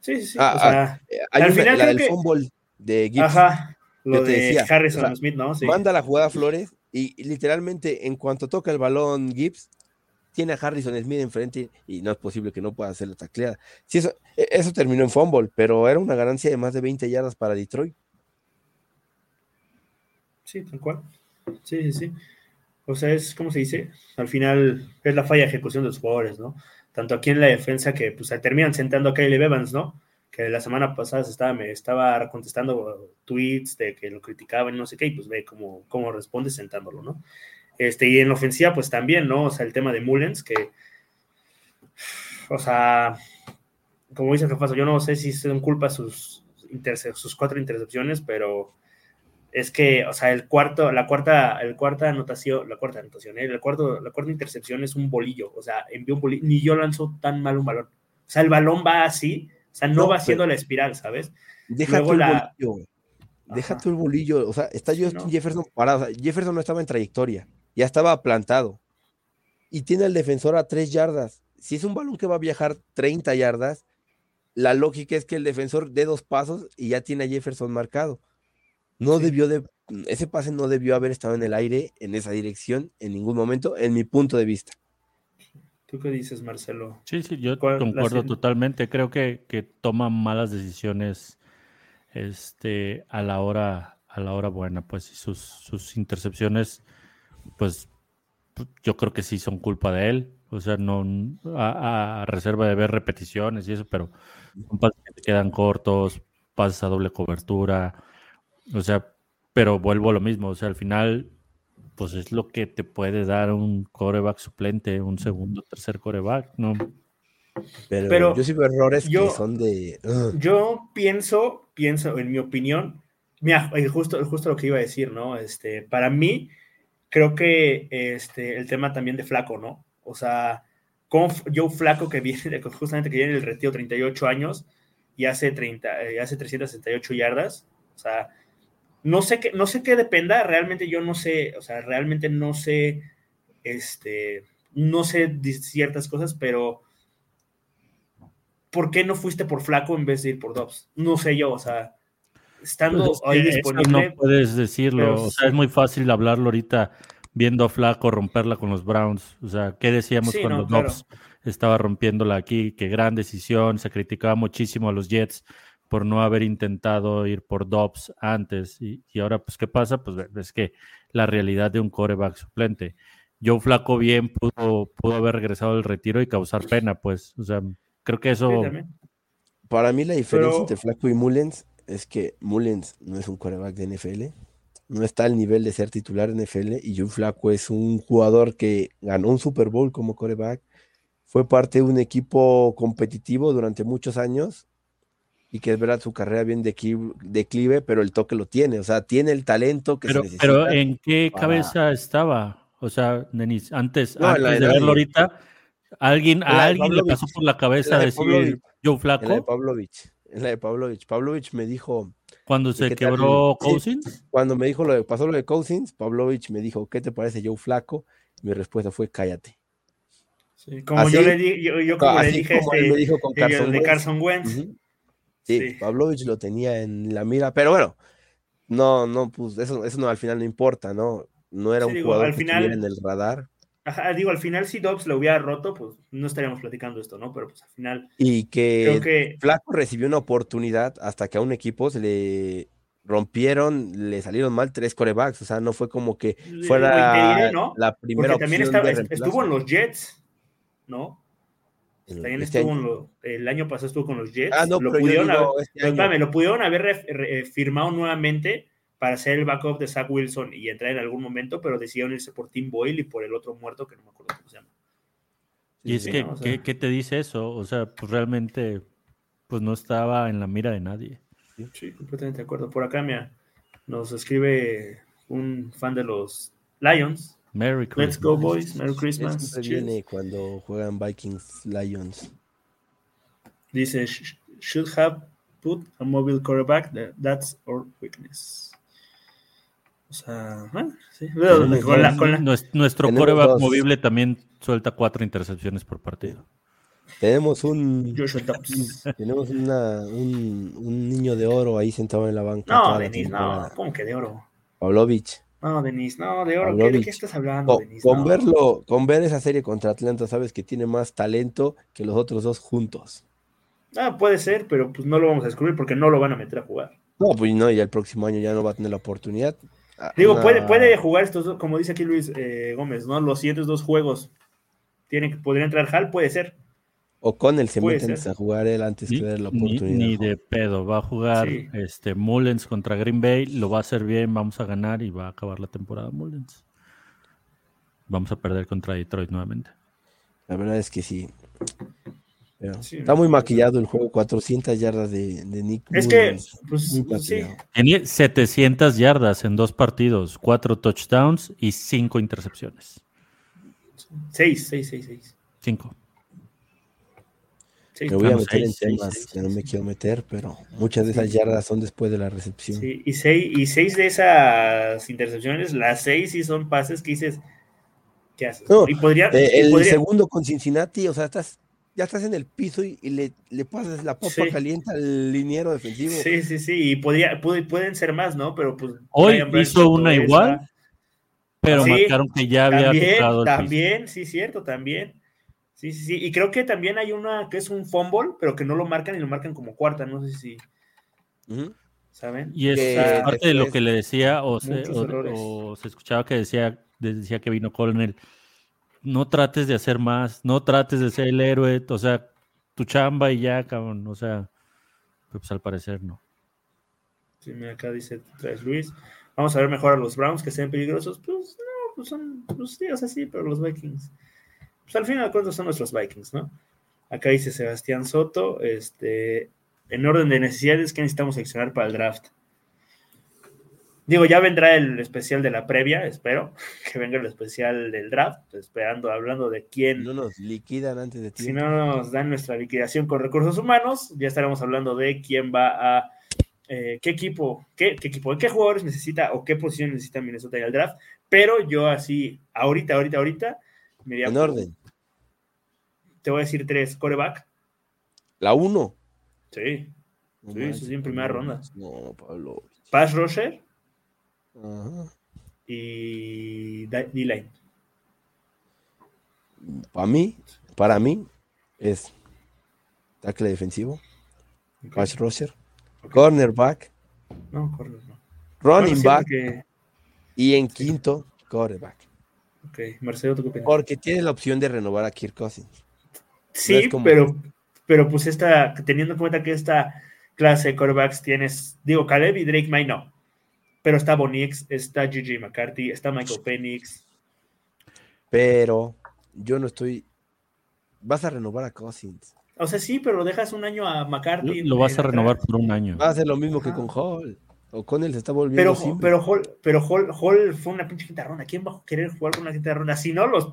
Sí, sí, ah, o sea, ah, eh, al final la del fútbol de Gibbs. Ajá, lo de decía, Harrison Smith, ¿no? Sí. Manda la jugada a Flores y, literalmente en cuanto toca el balón Gibbs, tiene a Harrison Smith enfrente y no es posible que no pueda hacer la tacleada. Sí, eso, e, eso terminó en fumble, pero era una ganancia de más de 20 yardas para Detroit. Sí, tal cual. Sí, sí, sí. O sea, es como se dice, al final es la falla de ejecución de los jugadores, ¿no? tanto aquí en la defensa que pues terminan sentando a Kyle Evans, ¿no? Que la semana pasada estaba, me estaba contestando tweets de que lo criticaban y no sé qué, y pues ve cómo, cómo responde sentándolo, ¿no? Este, y en la ofensiva, pues también, ¿no? O sea, el tema de Mullens, que, o sea, como dice Jefazo, yo no sé si son culpa sus, sus cuatro intercepciones, pero es que, o sea, el cuarto, la cuarta, el cuarta anotación, la cuarta anotación, ¿eh? el cuarto, la cuarta intercepción es un bolillo, o sea, envió un bolillo, ni yo lanzo tan mal un balón. O sea, el balón va así, o sea, no, va haciendo la espiral, ¿sabes? Deja el bolillo, deja tu el bolillo, o sea, está Jefferson parado, Jefferson no estaba en trayectoria, ya estaba plantado y tiene al defensor a tres yardas. Si es un balón que va a viajar 30 yardas, la lógica es que el defensor dé dos pasos y ya tiene a Jefferson marcado. No debió de, ese pase no debió haber estado en el aire en esa dirección en ningún momento, en mi punto de vista. ¿Tú qué dices, Marcelo? Sí, sí, yo concuerdo totalmente. Creo que, que toma malas decisiones este, a la hora, a la hora buena, pues sus, sus intercepciones, pues yo creo que sí son culpa de él. O sea, no a, reserva de ver repeticiones y eso, pero son pases que quedan cortos, pases a doble cobertura, o sea, pero vuelvo a lo mismo. O sea, al final, pues es lo que te puede dar un coreback suplente, un segundo, tercer coreback, ¿no? Pero, yo sí veo errores que son de. Yo pienso, pienso, en mi opinión, mira, justo, justo lo que iba a decir, ¿no? Este, para mí, creo que este, el tema también de Flaco, ¿no? O sea, como yo Flaco que viene, <laughs> justamente que viene el retiro 38 años y hace 30, eh, hace 368 yardas, o sea, no sé qué, no sé qué dependa, realmente yo no sé, o sea, realmente no sé, este, no sé ciertas cosas, pero ¿por qué no fuiste por Flaco en vez de ir por Dobbs? No sé yo, o sea, estando pues ahí disponible. No puedes decirlo, o sea, es muy fácil hablarlo ahorita viendo a Flaco romperla con los Browns, o sea, ¿qué decíamos cuando Dobbs estaba rompiéndola aquí? Qué gran decisión, se criticaba muchísimo a los Jets por no haber intentado ir por Dobbs antes. Y, y ahora, pues, ¿qué pasa? Pues es que la realidad de un coreback suplente. Joe Flaco bien pudo, pudo haber regresado del retiro y causar pena, pues. O sea, creo que eso. Sí. Para mí la diferencia Pero- entre Flaco y Mullens es que Mullens no es un quarterback de NFL, no está al nivel de ser titular en NFL y Joe Flaco es un jugador que ganó un Super Bowl como quarterback, fue parte de un equipo competitivo durante muchos años y que es verdad su carrera bien declive, declive, pero el toque lo tiene, o sea, tiene el talento que Pero, se necesita. pero ¿en qué para- cabeza estaba? O sea, Denis, antes, No, en la antes de verlo ahorita, ¿alguien, ¿a alguien le pasó por la cabeza de decir. Joe la de Flaco Pavlovich, la de Pavlovich. Pavlovich me dijo, cuando ¿y se tal? quebró Sí. Cousins? Cuando me dijo lo de, pasó lo de Cousins, Pavlovich me dijo, ¿qué te parece Joe Flaco? Mi respuesta fue, cállate. Sí, como Así- yo le di, yo, yo como le dije como él este, me dijo con Carson de Wentz. Carson Wentz. Sí, Sí. Pavlovich lo tenía en la mira, pero bueno, no, no, pues eso, eso no, al final no importa, ¿no? No era Sí, un digo, jugador al que final- estuviera en el radar Ajá, digo, al final si Dobbs lo hubiera roto, pues no estaríamos platicando esto, ¿no? Pero pues al final y que creo que Flaco recibió una oportunidad hasta que a un equipo se le rompieron, le salieron mal tres corebacks, o sea, no fue como que fuera la primera Porque también opción estuvo en los Jets, ¿no? También este estuvo año. en lo- el año pasado estuvo con los Jets. Ah, no, lo pudieron haber, este lo pudieron haber re- re- firmado nuevamente para ser el backup de Zach Wilson y entrar en algún momento, pero decidieron irse por Tim Boyle y por el otro muerto que no me acuerdo cómo se llama. Y es sí, que, ¿no? O sea- ¿qué, qué te dice eso? O sea, pues realmente pues no estaba en la mira de nadie. Sí, completamente de acuerdo. Por acá mira, nos escribe un fan de los Lions. Merry Christmas. Let's go, boys. Merry Christmas. siempre viene cuando juegan Vikings Lions. Dice, "Sh- should have put a mobile quarterback. That- That's our weakness. O sea, ah, sí. Tenemos Con la- dos- con la- Nues- Nuestro coreback movible también suelta cuatro intercepciones por partido. Tenemos un <laughs> tenemos una, un, un niño de oro ahí sentado en la banca. No, Denis, no. ¿Cómo que de oro? Pavlovich. No, Denis, no, de oro. ¿qué- ¿De qué estás hablando, Con, Denis? con No. verlo, con ver esa serie contra Atlanta, sabes que tiene más talento que los otros dos juntos. Ah, puede ser, pero pues no lo vamos a descubrir porque no lo van a meter a jugar. No, pues no, ya el próximo año ya no va a tener la oportunidad. Ah, Digo, una- puede, puede jugar estos dos, como dice aquí Luis eh, Gómez, ¿no? Los siguientes dos juegos. Tiene, que- podría entrar Hal, puede ser. O con el se puede meten ser. a jugar él antes Ni, que ver la ni- oportunidad. ni de pedo. Va a jugar Sí. este Mullens contra Green Bay. Lo va a hacer bien. Vamos a ganar y va a acabar la temporada Mullens. Vamos a perder contra Detroit nuevamente. La verdad es que sí. Pero Sí, está muy maquillado el juego, 400 yardas de, de Nick. Es que, pues, muy pues, sí. maquillado. Tiene 700 yardas en dos partidos, cuatro touchdowns y cinco intercepciones. Seis, seis, seis, seis. Cinco. Me voy a meter en temas seis, que no me quiero meter, pero muchas de esas yardas son después de la recepción. Sí, y seis, y seis de esas intercepciones, las seis sí son pases que dices, ¿qué haces? No, y podría, Eh, y el podría- segundo con Cincinnati, o sea, estás, ya estás en el piso y, y le, le pasas la papa Sí. caliente al liniero defensivo. sí, sí, sí, y podría, puede- pueden ser más, ¿no? Pero pues Hoy hizo una esa. igual, pero Sí, marcaron que ya había También, el piso. también, sí, cierto, también. Sí, sí, sí. Y creo que también hay una que es un fumble, pero que no lo marcan y lo marcan como cuarta, no sé si saben. Y es que parte de lo que le decía, o se, o se escuchaba que decía, decía que vino Colonel, no trates de hacer más, no trates de ser el héroe, o sea, tu chamba y ya, cabrón, o sea, pues al parecer no. Sí, mira, acá dice traes Luis. Vamos a ver mejor a los Browns que sean peligrosos. Pues no, pues son, pues sí, o sea, sí, pero los Vikings. Pues al final de cuentas son nuestros Vikings, ¿no? Acá dice Sebastián Soto, este, en orden de necesidades, ¿qué necesitamos seleccionar para el draft? Digo, ya vendrá el especial de la previa, espero <laughs> que venga el especial del draft, esperando, hablando de quién, No nos liquidan antes de si tiempo. no nos dan nuestra liquidación con recursos humanos, ya estaremos hablando de quién va a, eh, qué equipo, qué, qué equipo, qué jugadores necesita o qué posición necesita Minnesota en el draft. Pero yo así, ahorita, ahorita, ahorita, me En orden. Te voy a decir tres, coreback. La 1. Sí. Sí, sí, sí, en primera ronda. No, Pablo. Pass rusher Ajá. y D-line. Para mí, para mí, es tackle defensivo, Ok. pass rusher cornerback, No, corner no. running back y en quinto, quarterback. Ok, Marcelo, ¿tú qué opinas? Porque tiene la opción de renovar a Kirk Cousins. Sí, como- pero, pero pues esta, teniendo en cuenta que esta clase de quarterbacks tienes, digo, Caleb y Drake May no, pero está Bonix, está Gigi McCarthy, está Michael Penix. Pero yo no estoy. Vas a renovar a Cousins. O sea, sí, pero dejas un año a McCarthy. Lo vas a en renovar atrás. por un año. Va a ser lo mismo que con Hall. O con él se está volviendo Pero, pero, Hall, pero Hall, Hall fue una pinche quinta ronda. ¿Quién va a querer jugar con una quinta ronda? Si no, los,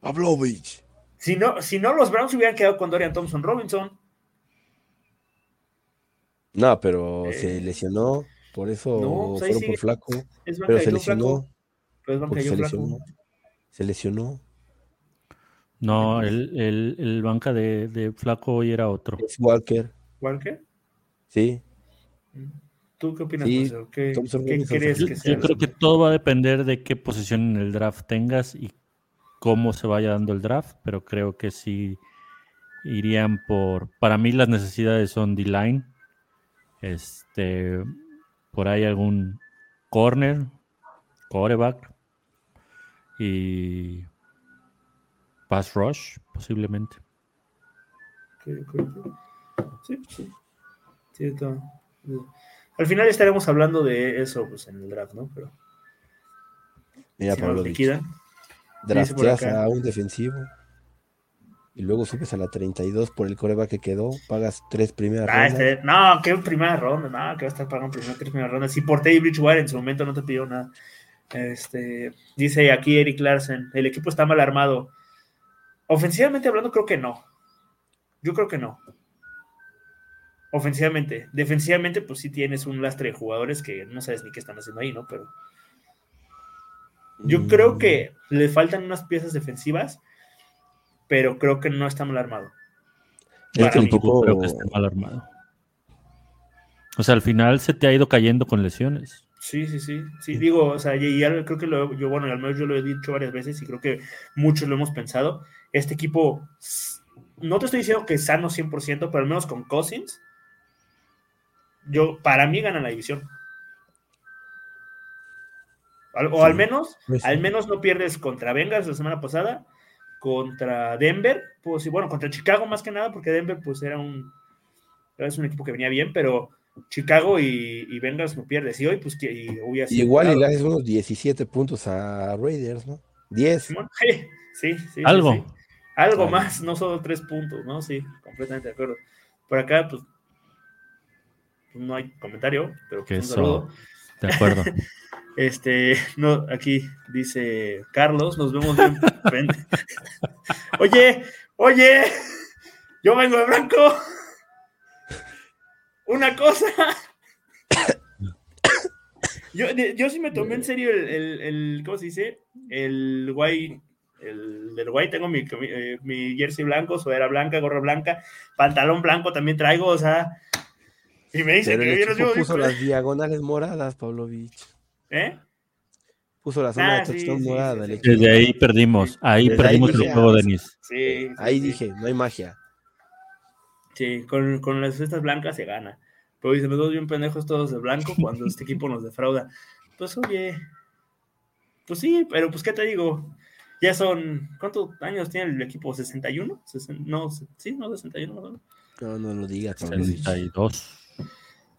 Pavlovich. si no, si no los Browns hubieran quedado con Dorian Thompson Robinson. No, pero Eh, se lesionó. Por eso no, pues fueron sigue. por flaco. Es banca Pero de se lesionó. Pero es se lesionó. Flaco. Se lesionó. No, el, el, el banca de, de Flaco hoy era otro. Es Walker. ¿Walker? Sí. ¿Tú qué opinas, Sí? ¿Qué, crees Yo, que yo sea? creo que todo va a depender de qué posición en el draft tengas y cómo se vaya dando el draft, pero creo que sí irían por. Para mí, las necesidades son D-line. Este. Por ahí algún corner, coreback y pass rush, posiblemente. Sí, sí. Sí. Al final estaremos hablando de eso pues, en el draft, ¿no? Pero Mira, si. Drafteas acá. a un defensivo. Y luego subes a la 32 por el coreback que quedó. Pagas tres primeras Ah, rondas. este- no, qué primera ronda, no, que va a estar pagando primera, tres primeras rondas. Si por Teddy Bridgewater en su momento no te pidió nada. Este, dice aquí Eric Larsen, el equipo está mal armado. Ofensivamente hablando, creo que no. Yo creo que no. Ofensivamente. Defensivamente, pues sí tienes un lastre de jugadores que no sabes ni qué están haciendo ahí, ¿no? Pero yo Mm, creo que le faltan unas piezas defensivas, pero creo que no está mal armado. Es para que mí. un poco. Creo que está mal armado. O sea, al final se te ha ido cayendo con lesiones. Sí, sí, sí. Sí, digo, o sea, y, y al- creo que lo, yo, bueno, al menos yo lo he dicho varias veces y creo que muchos lo hemos pensado. Este equipo, no te estoy diciendo que es sano 100%, pero al menos con Cousins, yo, para mí gana la división. O al menos, pues sí. al menos no pierdes contra Bengals la semana pasada, contra Denver, pues sí, bueno, contra Chicago más que nada, porque Denver pues era un, es un equipo que venía bien, pero Chicago y, y Bengals no pierdes. Y hoy, pues, que y hubiera sido Igual y le haces unos 17 puntos a Raiders, ¿no? 10. Simón, <laughs> sí, sí, sí, Algo. sí. Algo más, no solo tres puntos, ¿no? Sí, completamente de acuerdo. Por acá, pues, no hay comentario, pero Que pues, un eso- saludo. De acuerdo. <laughs> Este, <laughs> no, aquí dice Carlos, nos vemos bien. <laughs> oye, oye, yo vengo de blanco. Una cosa. <coughs> Yo, yo sí me tomé en serio el, el, el- ¿cómo se dice? El guay, el del guay, tengo mi, mi, eh, mi jersey blanco, sudadera blanca, gorra blanca, pantalón blanco también traigo, o sea, y me dicen Pero que yo, puso las diagonales moradas, Pavlovich. ¿Eh? Puso la zona Ah, de sí, touchdown sí, morada. sí, sí. Desde ahí perdimos. Ahí Desde ahí perdimos dije, el juego, ah, Denis. Sí, sí, Ahí sí. dije, no hay magia. Sí, con, con las cestas blancas se gana. Pero dice, me dos bien pendejos todos de blanco cuando este equipo nos defrauda. Pues oye, pues sí, pero pues qué te digo, ya son, ¿cuántos años tiene el equipo? ¿61? Sesen- no, se- sí, no, 61, ¿no? No, no lo digas, Pavlovich.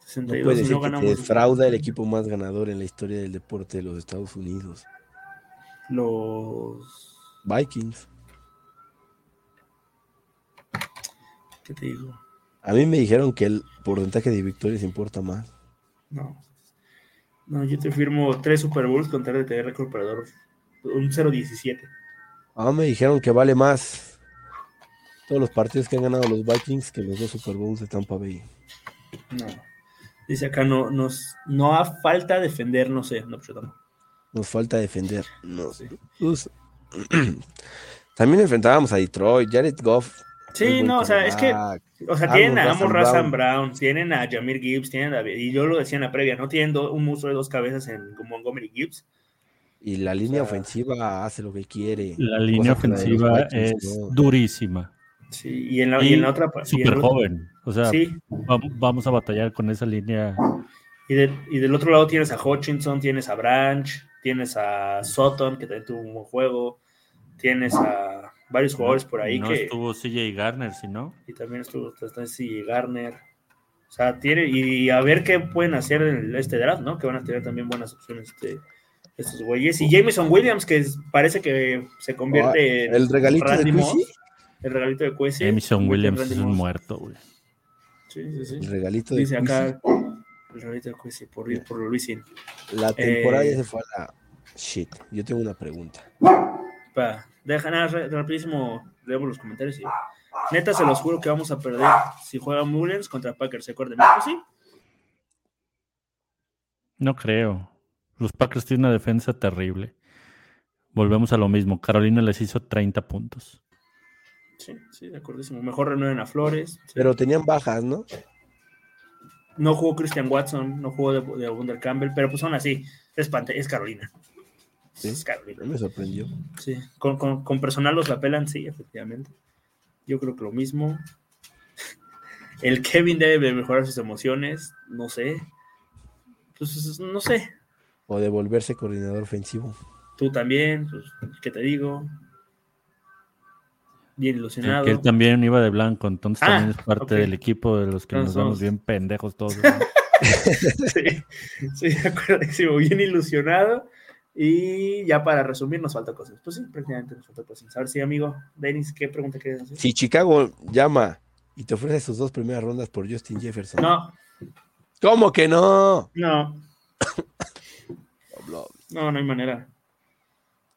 62. No 62 puede y ser no que te defrauda el equipo más ganador en la historia del deporte de los Estados Unidos. los, Vikings. ¿qué te digo? A mí me dijeron que el porcentaje de victorias importa más. No, no, yo te firmo tres Super Bowls con tal de tener récord perdedor, un 0-17. Ah, me dijeron que vale más todos los partidos que han ganado los Vikings que los dos Super Bowls de Tampa Bay. No. Dice acá, no, nos, no ha falta defender, no sé, no, pues yo tampoco. Nos falta defender. No sé. Pues, <clears throat> También enfrentábamos a Detroit, Jared Goff. Sí, no, o sea, es que, o sea, tienen a Amos Razan Brown. Brown, tienen a Jamir Gibbs, tienen a, y yo lo decía en la previa, no tienen do- un monstruo de dos cabezas en Montgomery Gibbs. Y la línea O sea, ofensiva hace lo que quiere. La línea ofensiva es durísima. Sí, y en la, y en la otra. y en Súper otra- joven. O sea, Sí, vamos a batallar con esa línea. y, del- y del otro lado tienes a Hutchinson, tienes a Branch, tienes a Sutton, que también tuvo un buen juego, tienes a varios jugadores por ahí no que. estuvo CJ Garner, si no. Y también estuvo sí, Garner. O sea, tiene. Y a ver qué pueden hacer en este draft, ¿no? Que van a tener también buenas opciones este, estos güeyes. Y Jameson Williams, que es- parece que se convierte en. Ah, el regalito de. Moss, El regalito de Cuesi. Emerson Williams es un muerto, güey. Sí, sí, sí. El regalito de Dice acá. El regalito de Cuesi por, por Luisin. La temporada Eh, ya se fue a la shit. Yo tengo una pregunta. Pa, deja nada, ra- rapidísimo, leemos los comentarios y neta se los juro que vamos a perder si juega Mullens contra Packers, ¿se acuerdan? Pues sí, No creo. Los Packers tienen una defensa terrible. Volvemos a lo mismo. Carolina les hizo 30 puntos. Sí, sí, de acuerdísimo. Mejor renueven a Flores. sí. Pero tenían bajas, ¿no? No jugó Christian Watson, no jugó de, de Wunder Campbell, pero pues aún así, es, es Carolina. Sí. Es Carolina. Me sorprendió. Sí, con, con- con personal los la pelan, sí, efectivamente. Yo creo que lo mismo. <laughs> El Kevin debe de mejorar sus emociones, no sé. Pues no sé. O de volverse coordinador ofensivo. Tú también, pues, ¿qué te digo? Bien ilusionado. que él también iba de blanco, entonces Ah, también es parte del equipo de los que Entonces nos vamos bien pendejos todos. ¿no? <laughs> Sí, sí, de acuerdísimo, bien ilusionado. Y ya para resumir, nos falta cosas. Pues sí, prácticamente nos falta cosas. A ver si, amigo, Denis, ¿qué pregunta quieres hacer? Si Chicago llama y te ofrece sus dos primeras rondas por Justin Jefferson. No, ¿Cómo que no? no, <coughs> no, no hay manera.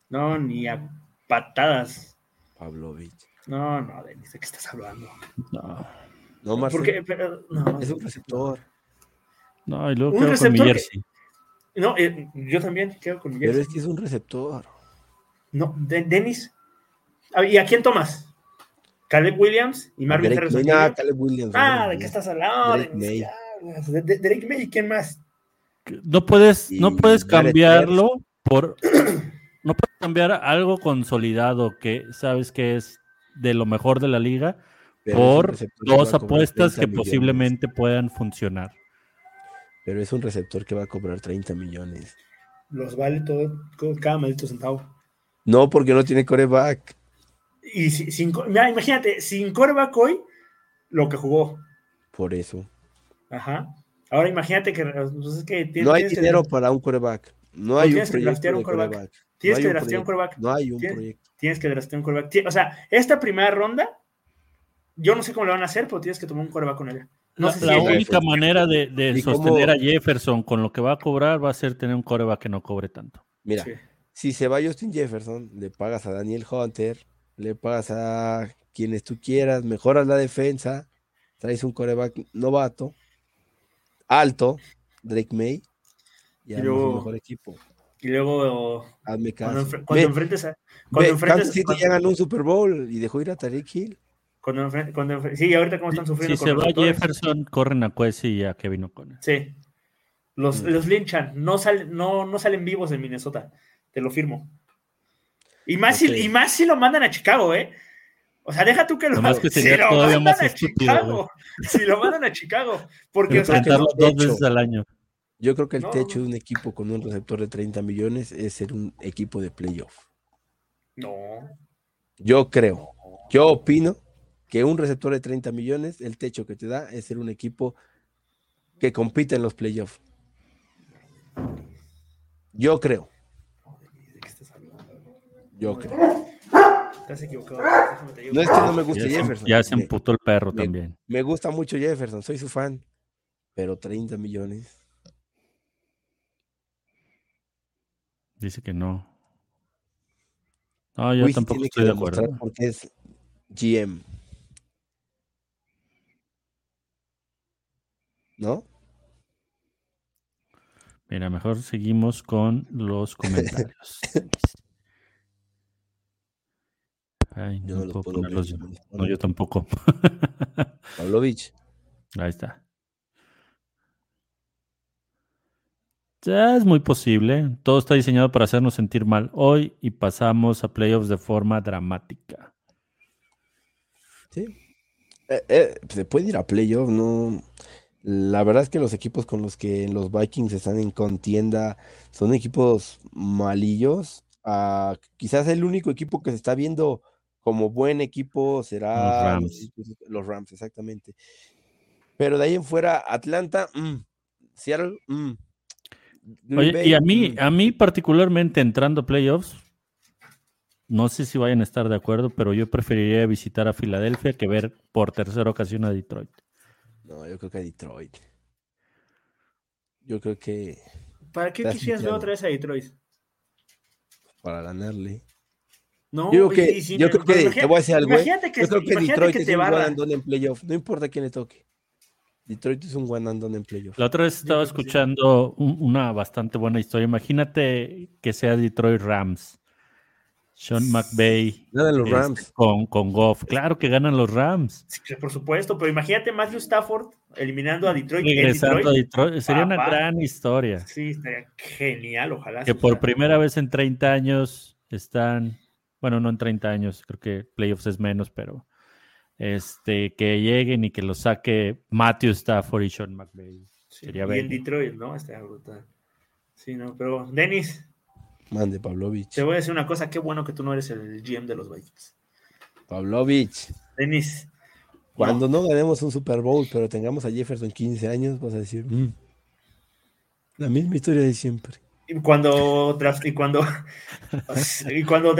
No, ni a patadas. Pavlovich. No, no, Denis, ¿de qué estás hablando? No, No, Marcel. ¿Por qué? Pero, no, Es un receptor. no, y luego Un quedo con mi que- jersey. No, eh, yo también quedo con mi Pero jersey. es que es un receptor. No, de- Denis. Ah, ¿Y a quién tomas? Caleb Williams y Marvin Harrison. May, ah, Jr.? Caleb Williams. Ah, ¿no? ¿de qué estás hablando? Drake Denis? May. De- de- Drake May, ¿quién más? No puedes, no puedes cambiarlo por. No puedes cambiar algo consolidado que sabes que es de lo mejor de la liga Pero por dos apuestas 30 que millones. posiblemente puedan funcionar. Pero es un receptor que va a cobrar 30 millones. Los vale todo, cada maldito centavo. No, porque no tiene coreback. Y si- sin, co- mira, imagínate, sin coreback hoy, lo que jugó. Por eso. Ajá. Ahora imagínate que, pues es que tienes, No hay que- dinero para un coreback. No hay un tienes que proyecto draftear un de quarterback. coreback. tienes No que draftear un coreback. No hay un Tienes- proyecto. Tienes que draftear un coreback. O sea, esta primera ronda, yo no sé cómo le van a hacer, pero tienes que tomar un coreback con ella. No la sé si la es- única manera de, de ¿Y cómo- sostener a Jefferson con lo que va a cobrar va a ser tener un coreback que no cobre tanto. Mira, Sí. si se va Justin Jefferson, le pagas a Daniel Hunter, le pagas a quienes tú quieras, mejoras la defensa, traes un coreback novato, alto, Drake May, y Y luego- un mejor equipo. Y luego, Hazme cuando, caso. enfre- cuando Ve, enfrentes a. ve, Cuando Kansas enfrentes, City cuando- ya ganó un Super Bowl y dejó ir a Tariq Hill. cuando enfre- cuando enfre- sí, ahorita cómo están sufriendo Si con se los va doctores. Jefferson, corren a Cuesi y a Kevin O'Connor. Sí. Los, Mm. los linchan, no, salen no, no salen vivos en Minnesota, te lo firmo. Y más, Ok. si, y más si lo mandan a Chicago, ¿eh? O sea, deja tú que lo, Nomás que <laughs> si lo todavía mandan más a estúpido, Chicago. Si lo mandan a Chicago. Porque, o sea, de dos veces al año. Yo creo que el No. techo de un equipo con un receptor de 30 millones es ser un equipo de playoff. no. Yo creo, yo opino que un receptor de 30 millones, el techo que te da es ser un equipo que compite en los playoffs. Yo creo, yo creo. Estás equivocado. No es que no me guste Ya se, Jefferson. ya se emputó el perro me- también. me gusta mucho Jefferson, soy su fan, pero 30 millones. Dice que no. No, yo Luis tampoco estoy de acuerdo. porque es GM. ¿No? Mira, mejor seguimos con los <laughs> comentarios. Ay, Yo no, no los puedo puedo ver. yo. No, yo tampoco. <laughs> Pavlovich. Ahí está. Es muy posible. Todo está diseñado para hacernos sentir mal hoy y pasamos a playoffs de forma dramática. Sí. Eh, eh, se puede ir a playoff, ¿no? La verdad es que los equipos con los que los Vikings están en contienda son equipos malillos. Ah, quizás el único equipo que se está viendo como buen equipo será Rams. los Rams, exactamente. Pero de ahí en fuera, Atlanta, mm, Seattle, mm, Oye, Bay, y a mí, a mí particularmente entrando a playoffs, no sé si vayan a estar de acuerdo, pero yo preferiría visitar a Filadelfia que ver por tercera ocasión a Detroit. No, yo creo que a Detroit. Yo creo que ¿Para qué quisieras ver otra vez a Detroit? para ganarle. No, Yo creo que, si- yo creo pero que, te voy a decir algo, ¿eh? Imagínate que, Yo creo que imagínate Detroit que es te un en playoff. No importa quién le toque. Detroit es un guandón en playoff. La otra vez estaba escuchando un- una bastante buena historia. Imagínate que sea Detroit Rams. Sean McVay Ganan los este, Rams. con, con Goff. Claro que ganan los Rams. Sí, por supuesto, pero imagínate Matthew Stafford eliminando a Detroit. Regresando a Detroit. Sería una gran historia. Sí, estaría genial, ojalá. Que por primera vez en 30 años están, bueno, no en 30 años, creo que playoffs es menos, pero este, que lleguen y que lo saque Matthew Stafford y Sean McVay. Sí, sería y en. Detroit, ¿no? Estaría brutal. Sí, no, pero Denis, Mande, Pavlovich. te voy a decir una cosa, qué bueno que tú no eres el GM de los Vikings. Pavlovich. Denis, Cuando no. ganemos un Super Bowl, pero tengamos a Jefferson 15 años, vas a decir, "Mm, la misma historia de siempre. y cuando y cuando <laughs> y cuando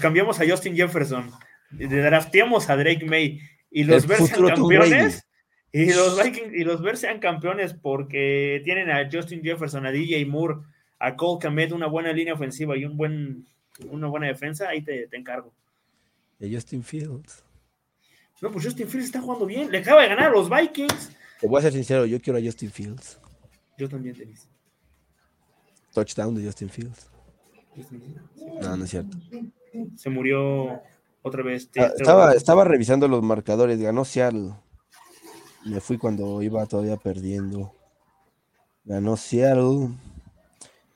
cambiamos a Justin Jefferson, drafteamos a Drake May y los Bears sean campeones y los Vikings y los Bears sean campeones porque tienen a Justin Jefferson, a DJ Moore, a Cole Kmet, una buena línea ofensiva y un buen una buena defensa, ahí te, te encargo. De Justin Fields. No, pues Justin Fields está jugando bien, le acaba de ganar a los Vikings. Te voy a ser sincero, yo quiero a Justin Fields. Yo también, Denis. Touchdown de Justin Fields. Justin Fields. No, no es cierto. Se murió otra vez. Ah, Estaba, estaba revisando los marcadores, ganó Seattle. Me fui cuando iba todavía perdiendo. Ganó Seattle.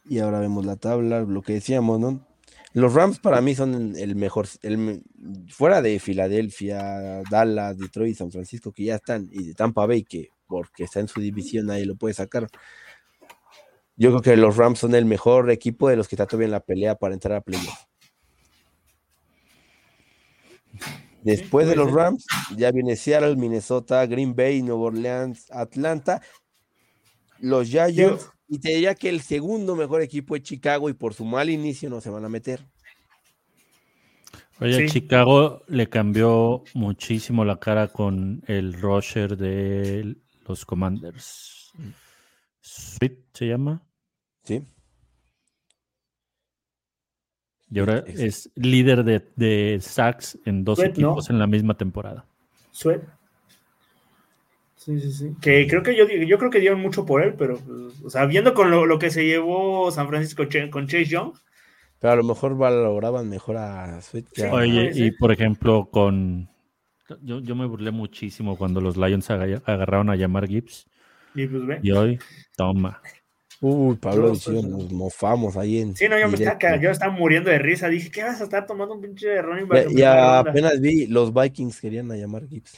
Y ahora vemos la tabla, lo que decíamos, ¿no? Los Rams para mí son el mejor, el, fuera de Filadelfia, Dallas, Detroit, San Francisco, que ya están, y de Tampa Bay, que porque está en su división nadie lo puede sacar. Yo creo que los Rams son el mejor equipo de los que está todavía en la pelea para entrar a playoff. Después de los ser. Rams, ya viene Seattle, Minnesota, Green Bay, Nueva Orleans, Atlanta, los Giants, y te diría que el segundo mejor equipo es Chicago, y por su mal inicio no se van a meter. Oye, Sí. Chicago le cambió muchísimo la cara con el rusher de los Commanders. Sweet se llama. ¿Sí? Y ahora Es- líder de, de sacks en dos Sweat, ¿no? equipos en la misma temporada. Sweat. Sí, sí, sí. Que creo que yo, yo creo que dieron mucho por él, pero, pues, o sea, viendo con lo, lo que se llevó San Francisco Ch- con Chase Young, Pero a lo mejor valoraban mejor a Sweet que Sí. a- Oye, y por ejemplo, con. Yo, yo me burlé muchísimo cuando los Lions aga- agarraron a llamar Gibbs. y pues ve. Y hoy, toma. Uy, Pablo, No, pues, nos mofamos ahí en. Sí, no, yo me estaba, yo estaba muriendo de risa. Dije, ¿qué vas a estar tomando un pinche running Ya- back? Ya, apenas vi, los Vikings querían a llamar Gibbs.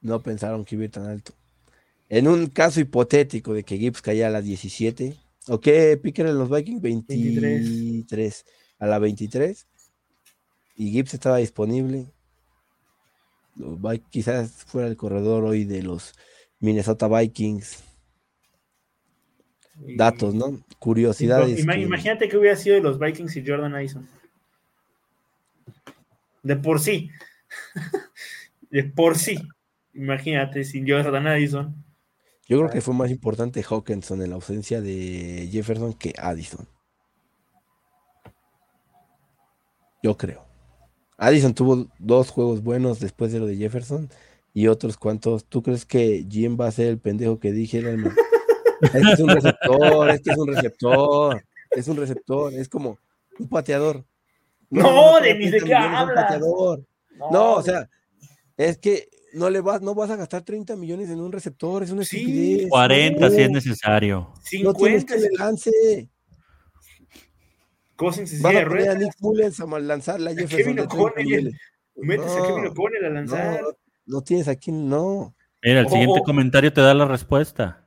No pensaron que iba a ir tan alto. En un caso hipotético de que Gibbs caía a las 17, ¿o qué pick eran los Vikings? 23. A la 23. Y Gibbs estaba disponible. Los quizás fuera el corredor hoy de los Minnesota Vikings. Datos, ¿no? Curiosidades. que- Imagínate que hubiera sido de los Vikings y Jordan Addison. De por sí. <laughs> de por sí. Imagínate, sin Jordan Addison. Yo creo que fue más importante Hawkinson en la ausencia de Jefferson que Addison. Yo creo. Addison tuvo dos juegos buenos después de lo de Jefferson y otros cuantos. ¿Tú crees que Jim va a ser el pendejo que dije? Hermano? <laughs> Este es un receptor, este es un receptor, es un receptor, es como un pateador. No, vas a de ni de 30 qué a hablas. pateador. No, o sea, es que no le vas, no vas a gastar 30 millones en un receptor, es una Sí, estupidez. 40 si no. es necesario. No tienes 50 que le lance. En Vas silla a a. Nick Mullens a a Jefferson Kevin de 30 O'Connell. Metes a Kevin No, O'Connell a lanzar. No, no tienes aquí, no. Mira, el siguiente comentario te da la respuesta.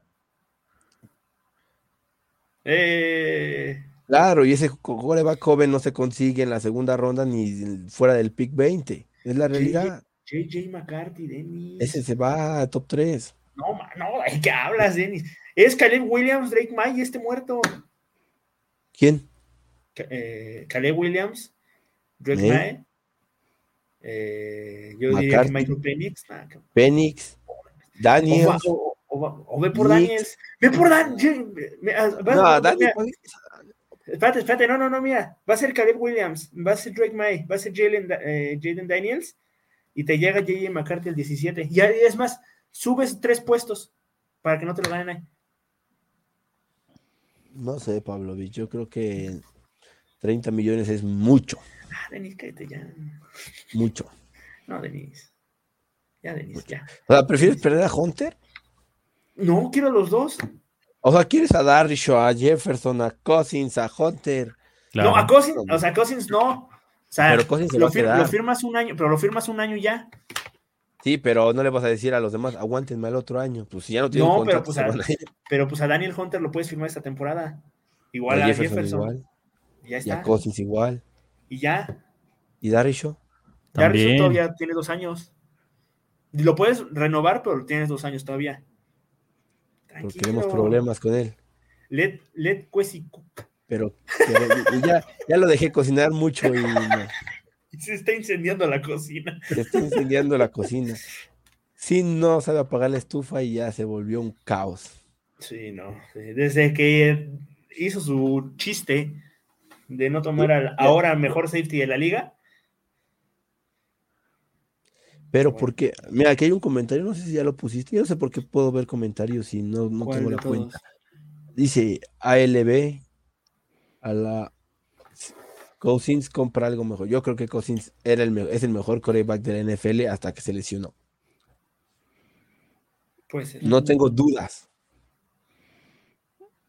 Eh, Claro, y ese coreback joven no se consigue en la segunda ronda ni fuera del pick 20. Es la realidad. JJ McCarthy, Dennis. Ese se va a top 3. No, no, <laughs> ¿de qué hablas, Dennis? Es Caleb Williams, Drake May, este muerto. ¿Quién? Eh, Caleb Williams, Drake ¿Eh? May. eh, yo diría que. Michael Penix. nah, o, Daniel. o- o ve por Knicks. Daniels. Ve por Daniels. No, Daniel. Espérate, espérate, no, no, no, mira, va a ser Caleb Williams, va a ser Drake May, va a ser Jalen eh, Jaden Daniels y te llega JJ McCarthy el 17. Y es más, subes tres puestos para que no te lo ganen ahí. No sé, Pavlovich. Yo creo que 30 millones es mucho. Ah, Denis, cállate ya. Mucho. No, Denis. Ya, Denis, ya. O sea, ¿prefieres perder a Hunter? No, quiero los dos. O sea, ¿quieres a Darrishaw, a Jefferson, a Cousins, a Hunter? Claro. No, a Cousins, o sea, Cousins no. O sea, Pero Cousins se lo, fir- lo firmas un año, pero lo firmas un año ya. Sí, pero no le vas a decir a los demás, aguántenme el otro año. Pues si ya no tienen No, pero pues a, pero pues a Daniel Hunter lo puedes firmar esta temporada. Igual A a Jefferson Jefferson. igual. Y ya Y a está. Cousins igual. Y ya. ¿Y Darrishaw? Darrison También. todavía tiene dos años. Y Lo puedes renovar, pero tienes dos años todavía. Porque tenemos problemas con él. Let, let Kwesi cook. Pero, pero- ya, ya lo dejé cocinar mucho y no, <laughs> Se está incendiando la cocina. se está incendiando la cocina. Sí, no sabe apagar la estufa y ya se volvió un caos. Sí, no. Desde que hizo su chiste de no tomar al ahora mejor safety de la liga. Pero Bueno. porque, mira, aquí hay un comentario, no sé si ya lo pusiste, yo no sé por qué puedo ver comentarios y no, no ¿cuál tengo la todos? cuenta. Dice ALB a la Cousins compra algo mejor. Yo creo que Cousins era el es el mejor coreback de la NFL hasta que se lesionó. Puede ser. No tengo dudas.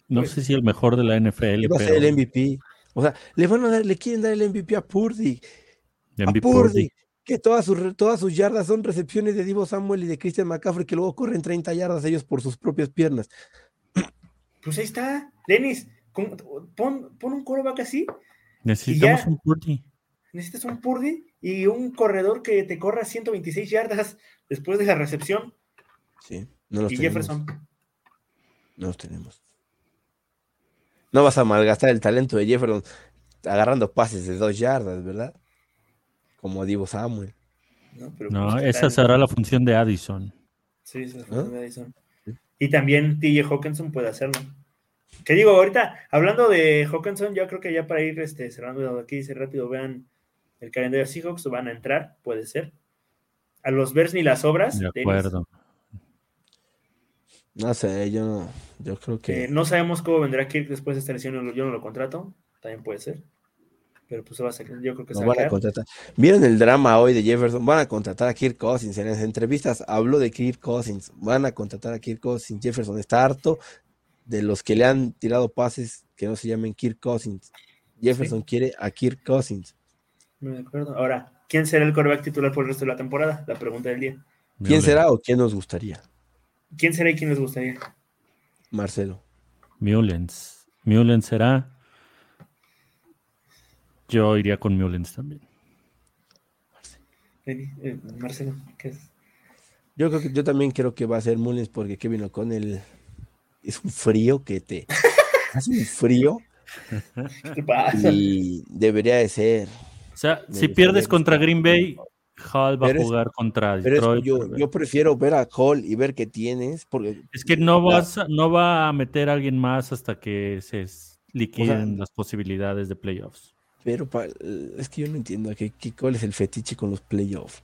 No Pues- sé si el mejor de la NFL, Va a ser el MVP. O sea, le van a dar, le quieren dar el MVP a Purdy. A MVP Purdy. Que todas sus, todas sus yardas son recepciones de Divo Samuel y de Christian McCaffrey, que luego corren 30 yardas ellos por sus propias piernas. Pues ahí está. Denis, con- pon, pon un coreback así. necesitamos ya- un Purdy. Necesitas un Purdy y un corredor que te corra 126 yardas después de la recepción. Sí, no los y tenemos. Jefferson. No los tenemos. No vas a malgastar el talento de Jefferson agarrando pases de dos yardas, ¿verdad? Como Divo Samuel. No, Pero, No, pues, esa será la función de Addison. Sí, esa es ¿Ah? la de Addison. Y también TJ Hawkinson puede hacerlo. Que digo, ahorita, hablando de Hawkinson, yo creo que ya para ir este, cerrando aquí, dice rápido, vean el calendario de Seahawks, van a entrar, puede ser. A los Bears ni las obras. De acuerdo. No sé, yo no, yo creo que eh, no sabemos cómo vendrá Kirk después de esta lesión, yo no lo contrato, también puede ser. Pero pues se va a sacar, yo creo que se no va a van a contratar. ¿Vieron el drama hoy de Jefferson? Van a contratar a Kirk Cousins. En las entrevistas habló de Kirk Cousins. Van a contratar a Kirk Cousins. Jefferson está harto de los que le han tirado pases que no se llamen Kirk Cousins. Jefferson quiere a Kirk Cousins. No me acuerdo. Ahora, ¿quién será el coreback titular por el resto de la temporada? La pregunta del día. ¿Quién será o quién nos gustaría? ¿Quién será y quién les gustaría? Marcelo. Mullens. Mullens será. Yo iría con Mullens también. Eh, Marcelo, ¿qué es? Yo creo que yo también creo que va a ser Mullins porque Kevin O'Connell es un frío que te <laughs> hace un frío ¿Qué te pasa? y debería de ser. O sea, si pierdes contra Green Bay, Mullins. Hall va Pero a es- jugar contra Pero es que Detroit. yo, yo prefiero ver a Hall y ver qué tienes porque Es que no vas no va a meter a alguien más hasta que se liquiden las posibilidades de playoffs. Pero pa- es que yo no entiendo que, que cuál es el fetiche con los playoffs.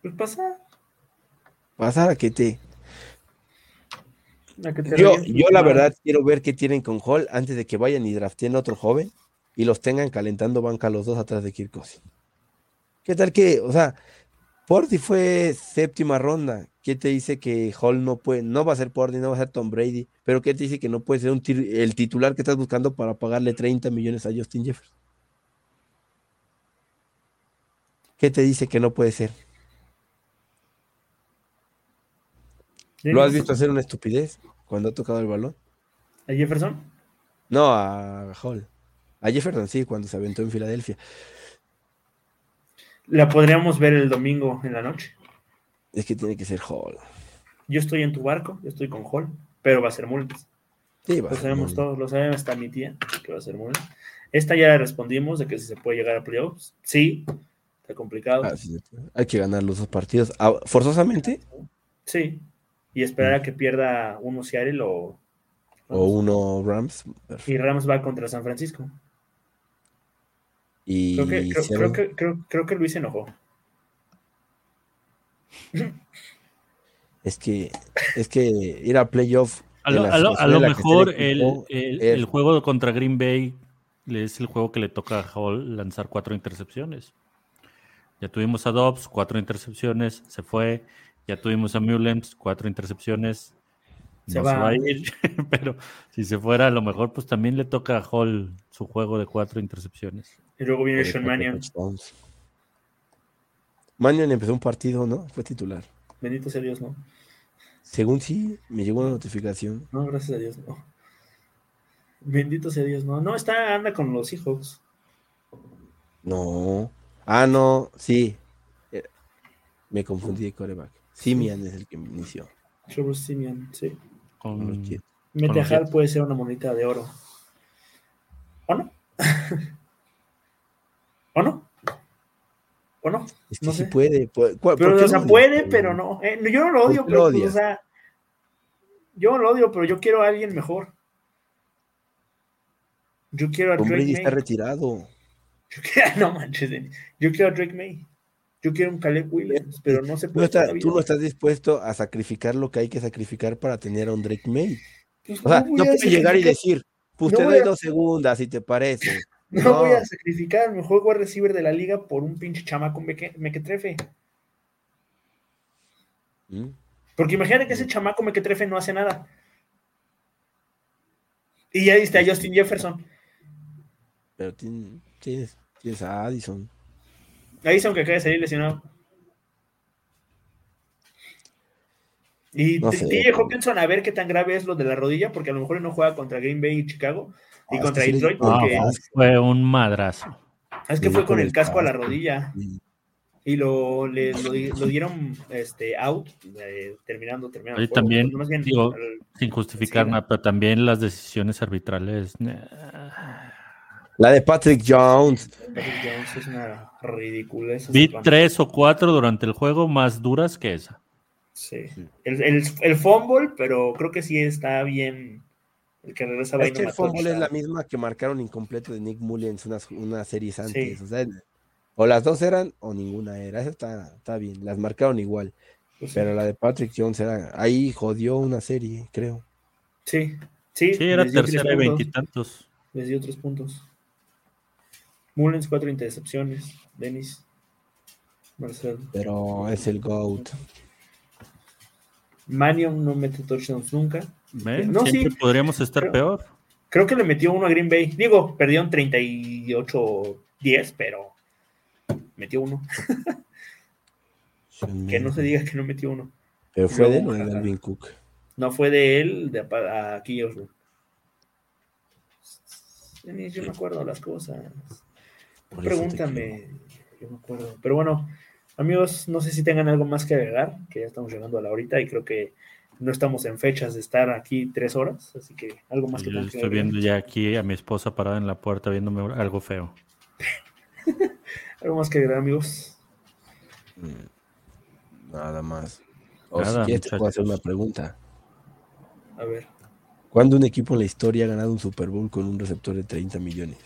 Pues pasa. Pasar a que te a que te yo, yo la verdad quiero ver qué tienen con Hall antes de que vayan y draften otro joven y los tengan calentando banca los dos atrás de Kirk Cousins. ¿Qué tal que, o sea, Porty fue séptima ronda? ¿Qué te dice que Hall no puede, no va a ser Porty, no va a ser Tom Brady? Pero ¿qué te dice que no puede ser un el titular que estás buscando para pagarle 30 millones a Justin Jefferson? ¿Qué te dice que no puede ser? ¿Lo has visto hacer una estupidez cuando ha tocado el balón? ¿A Jefferson? No, a Hall. A Jefferson sí, cuando se aventó en Filadelfia. La podríamos ver el domingo en la noche. Es que tiene que ser Hall. Yo estoy en tu barco, yo estoy con Hall, pero va a ser Mullins. Sí, va a Lo sabemos todos, lo sabemos hasta mi tía, que va a ser Mullins. Esta ya la respondimos de que si se puede llegar a playoffs. Sí, está complicado. Ah, sí, Hay que ganar los dos partidos. Ah, forzosamente Sí. Y esperar a que pierda uno Seattle o. o uno Rams. Y Rams va contra San Francisco. Y Creo que, creo, que, creo, creo que Luis se enojó. Es que, es que ir a playoff. A lo, a lo- a mejor el el, equipo, el- es- el juego contra Green Bay es el juego que le toca a Hall lanzar cuatro intercepciones. Ya tuvimos a Dobbs, cuatro intercepciones, se fue. Ya tuvimos a Mullens, cuatro intercepciones. Se no va. se va a ir, <laughs> pero si se fuera, a lo mejor pues también le toca a Hall su juego de cuatro intercepciones. Y luego viene Sean Mannion. touchdowns. Mannion empezó un partido, ¿no? Fue titular. Bendito sea Dios, ¿no? Según sí, me llegó una notificación. No, gracias a Dios, no. Bendito sea Dios, no. No, está, anda con los Seahawks. No. Ah, no, sí. Eh, Me confundí de coreback. Simian es el que inició. Trevor Simeon, sí. con. Mete a puede ser una monita de oro. ¿O no? <laughs> ¿O no? ¿O no? Es que No sí sé. puede. puede- ¿cuál- Pero, o sea, puede, pero no. Eh, yo no lo odio, ¿Por qué pero, lo pues, o odias? sea, yo lo odio, pero yo quiero a alguien mejor. Yo quiero a Drake Brady May. está retirado. Yo quiero- <laughs> no manches. Yo quiero a Drake May. Yo quiero un Caleb Williams, pero no se no, puede. tú no estás dispuesto a sacrificar lo que hay que sacrificar para tener a un Drake May. Pues O sea, no puedes llegar y decir, pues no te doy a- dos segundas si te parece. No, No. voy a sacrificar al mejor wide receiver de la liga por un pinche chamaco meque- mequetrefe. ¿Mm? Porque imagínate que ese chamaco mequetrefe no hace nada. Y ya diste a Justin Jefferson. Pero tien- tienes, tienes a Addison. Ahí dice aunque acaba de salir lesionado. Y No sé. Hawkinson a ver qué tan grave es lo de la rodilla, porque a lo mejor no juega contra Green Bay y Chicago y Ah, contra sí Detroit, Ah, fue- un madrazo. es que fue con el casco a la rodilla y lo, le- lo, di- lo dieron este, out, eh, terminando, terminando. Juego. también, más bien, digo, al- Sin justificar nada, pero también las decisiones arbitrales. La de Patrick Jones. Patrick Jones es una ridiculez. Vi tres o cuatro durante el juego más duras que esa. Sí. El, el, el fumble, pero creo que sí está bien. El que regresa Es fumble la misma que marcaron incompleto de Nick Mullens unas, unas series antes. Sí. O, sea, o las dos eran o ninguna era. Esa está, está bien. Las marcaron igual. pues sí. Pero la de Patrick Jones era. Ahí jodió una serie, creo. Sí, sí. Sí, era tercera y puntos, veintitantos. Les dio tres puntos. Mullens, cuatro intercepciones. Denis. Marcel. Pero es el GOAT. Manion no mete touchdowns nunca. No, sí. podríamos estar peor. Creo que le metió uno a Green Bay. Digo, perdieron 38-10, pero metió uno. <laughs> Que no se diga que no metió uno. Pero fue de lo de. Dalvin Cook. No fue de él, de a- aquí. Denis, Yo me acuerdo las cosas. Por Pregúntame. Yo me acuerdo. Pero bueno, amigos, no sé si tengan algo más que agregar, que ya estamos llegando a la horita y creo que no estamos en fechas de estar aquí tres horas, así que algo más que Yo que estoy agregar. viendo ya aquí a mi esposa parada en la puerta viéndome algo feo. <laughs> Algo más que agregar, amigos. Mm, Nada más. O Nada, si quieres, te puedo hacer una pregunta. A ver. ¿Cuándo un equipo en la historia ha ganado un Super Bowl con un receptor de 30 millones?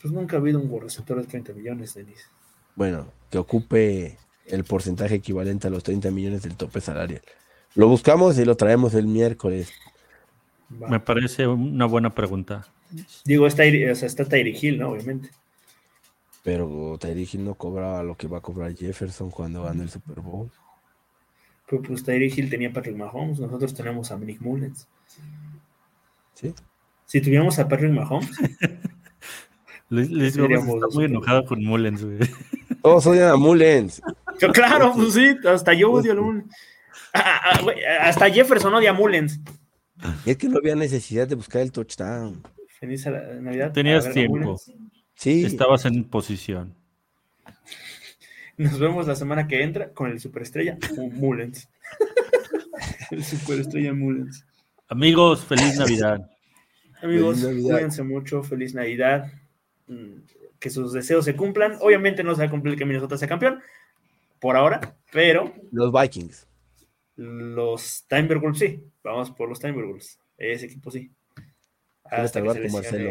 Pues nunca ha habido un receptor de 30 millones, Denis. Bueno, que ocupe el porcentaje equivalente a los 30 millones del tope salarial. Lo buscamos y lo traemos el miércoles. Va. Me parece una buena pregunta. Digo, está, Tyre- o sea, está Tyree Hill, ¿no? Obviamente. Pero Tyreek Hill no cobraba lo que va a cobrar Jefferson cuando gane el Super Bowl. Pero pues Tyree Hill tenía Patrick Mahomes, nosotros tenemos a Nick Mullens. ¿Sí? Si tuviéramos a Patrick Mahomes, <laughs> Luis, Luis está muy enojado con Mullens, güey. Todos odian a Mullens. Yo, claro, pues sí, hasta yo odio a Mullens. Ah, ah, güey, hasta Jefferson odia a Mullens. Es que no había necesidad de buscar el touchdown. Feliz Navidad. Tenías tiempo. Sí, Estabas en posición. Nos vemos la semana que entra con el superestrella Mullens. <laughs> el superestrella Mullens. Amigos, feliz Navidad. Amigos, Feliz Navidad. cuídense mucho, feliz Navidad. Mm, Que sus deseos se cumplan. Obviamente no se va a cumplir que Minnesota sea campeón por ahora, pero los Vikings. Los Timberwolves sí. Vamos por los Timberwolves. Ese equipo sí. Al que se barco, Marcelo.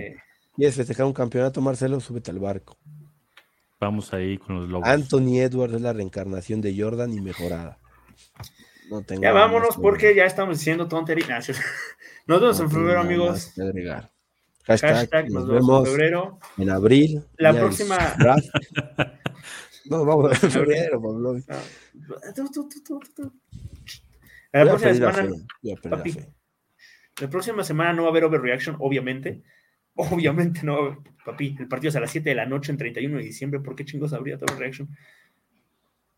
¿Quieres festejar un campeonato, Marcelo? Súbete al barco. Vamos ahí con los lobos. Anthony Edwards es la reencarnación de Jordan y mejorada. No tengo Ya vámonos porque ya estamos diciendo tonterías. <laughs> Nos vemos no en febrero, amigos. Hashtag, Hashtag, nos, nos vemos en febrero. en abril. La próxima-. <laughs> No, vamos en <laughs> <laughs> febrero, Pablo. Ah, tú, tú, tú, tú, tú. La a próxima semana, a papi. la próxima no va a haber overreaction, obviamente. Obviamente no va a haber. Papi, el partido es a las 7 de la noche en 31 de diciembre. ¿Por qué chingos habría overreaction?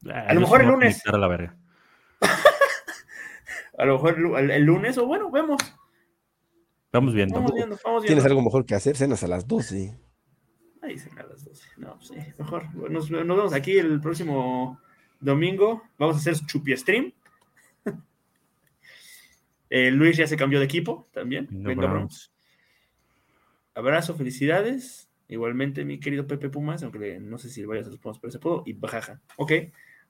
Ah, a lo mejor el a lunes. a la verga. <laughs> A lo mejor el, lu- el- el lunes, o bueno, vemos. Vamos viendo. Vamos viendo, vamos ¿Tienes algo mejor que hacer? Cenas a las 12. Ahí se me a las 12. No, pues sí, mejor. Nos, nos vemos aquí el próximo domingo. Vamos a hacer chupi stream. <laughs> Eh, Luis ya se cambió de equipo también. Venga. Browns. Abrazo, felicidades. Igualmente, mi querido Pepe Pumas, aunque le- no sé si vayas a los Pumas, pero se puedo. Y bajaja. Ok.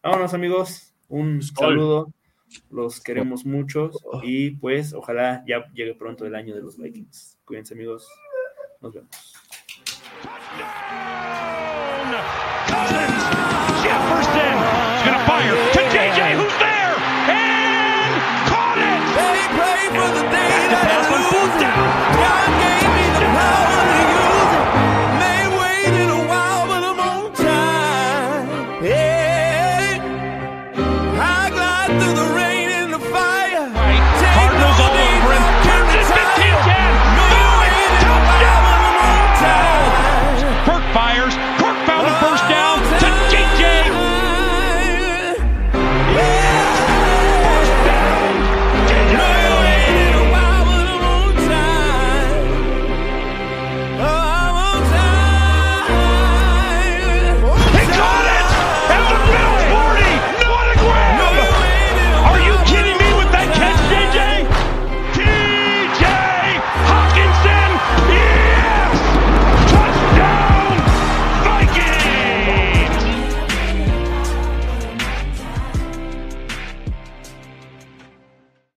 Vámonos, amigos. Un saludo. Los queremos mucho. Y pues, ojalá ya llegue pronto el año de los Vikings. Cuídense, amigos. Nos vemos. Jefferson. Is going to fire to JJ,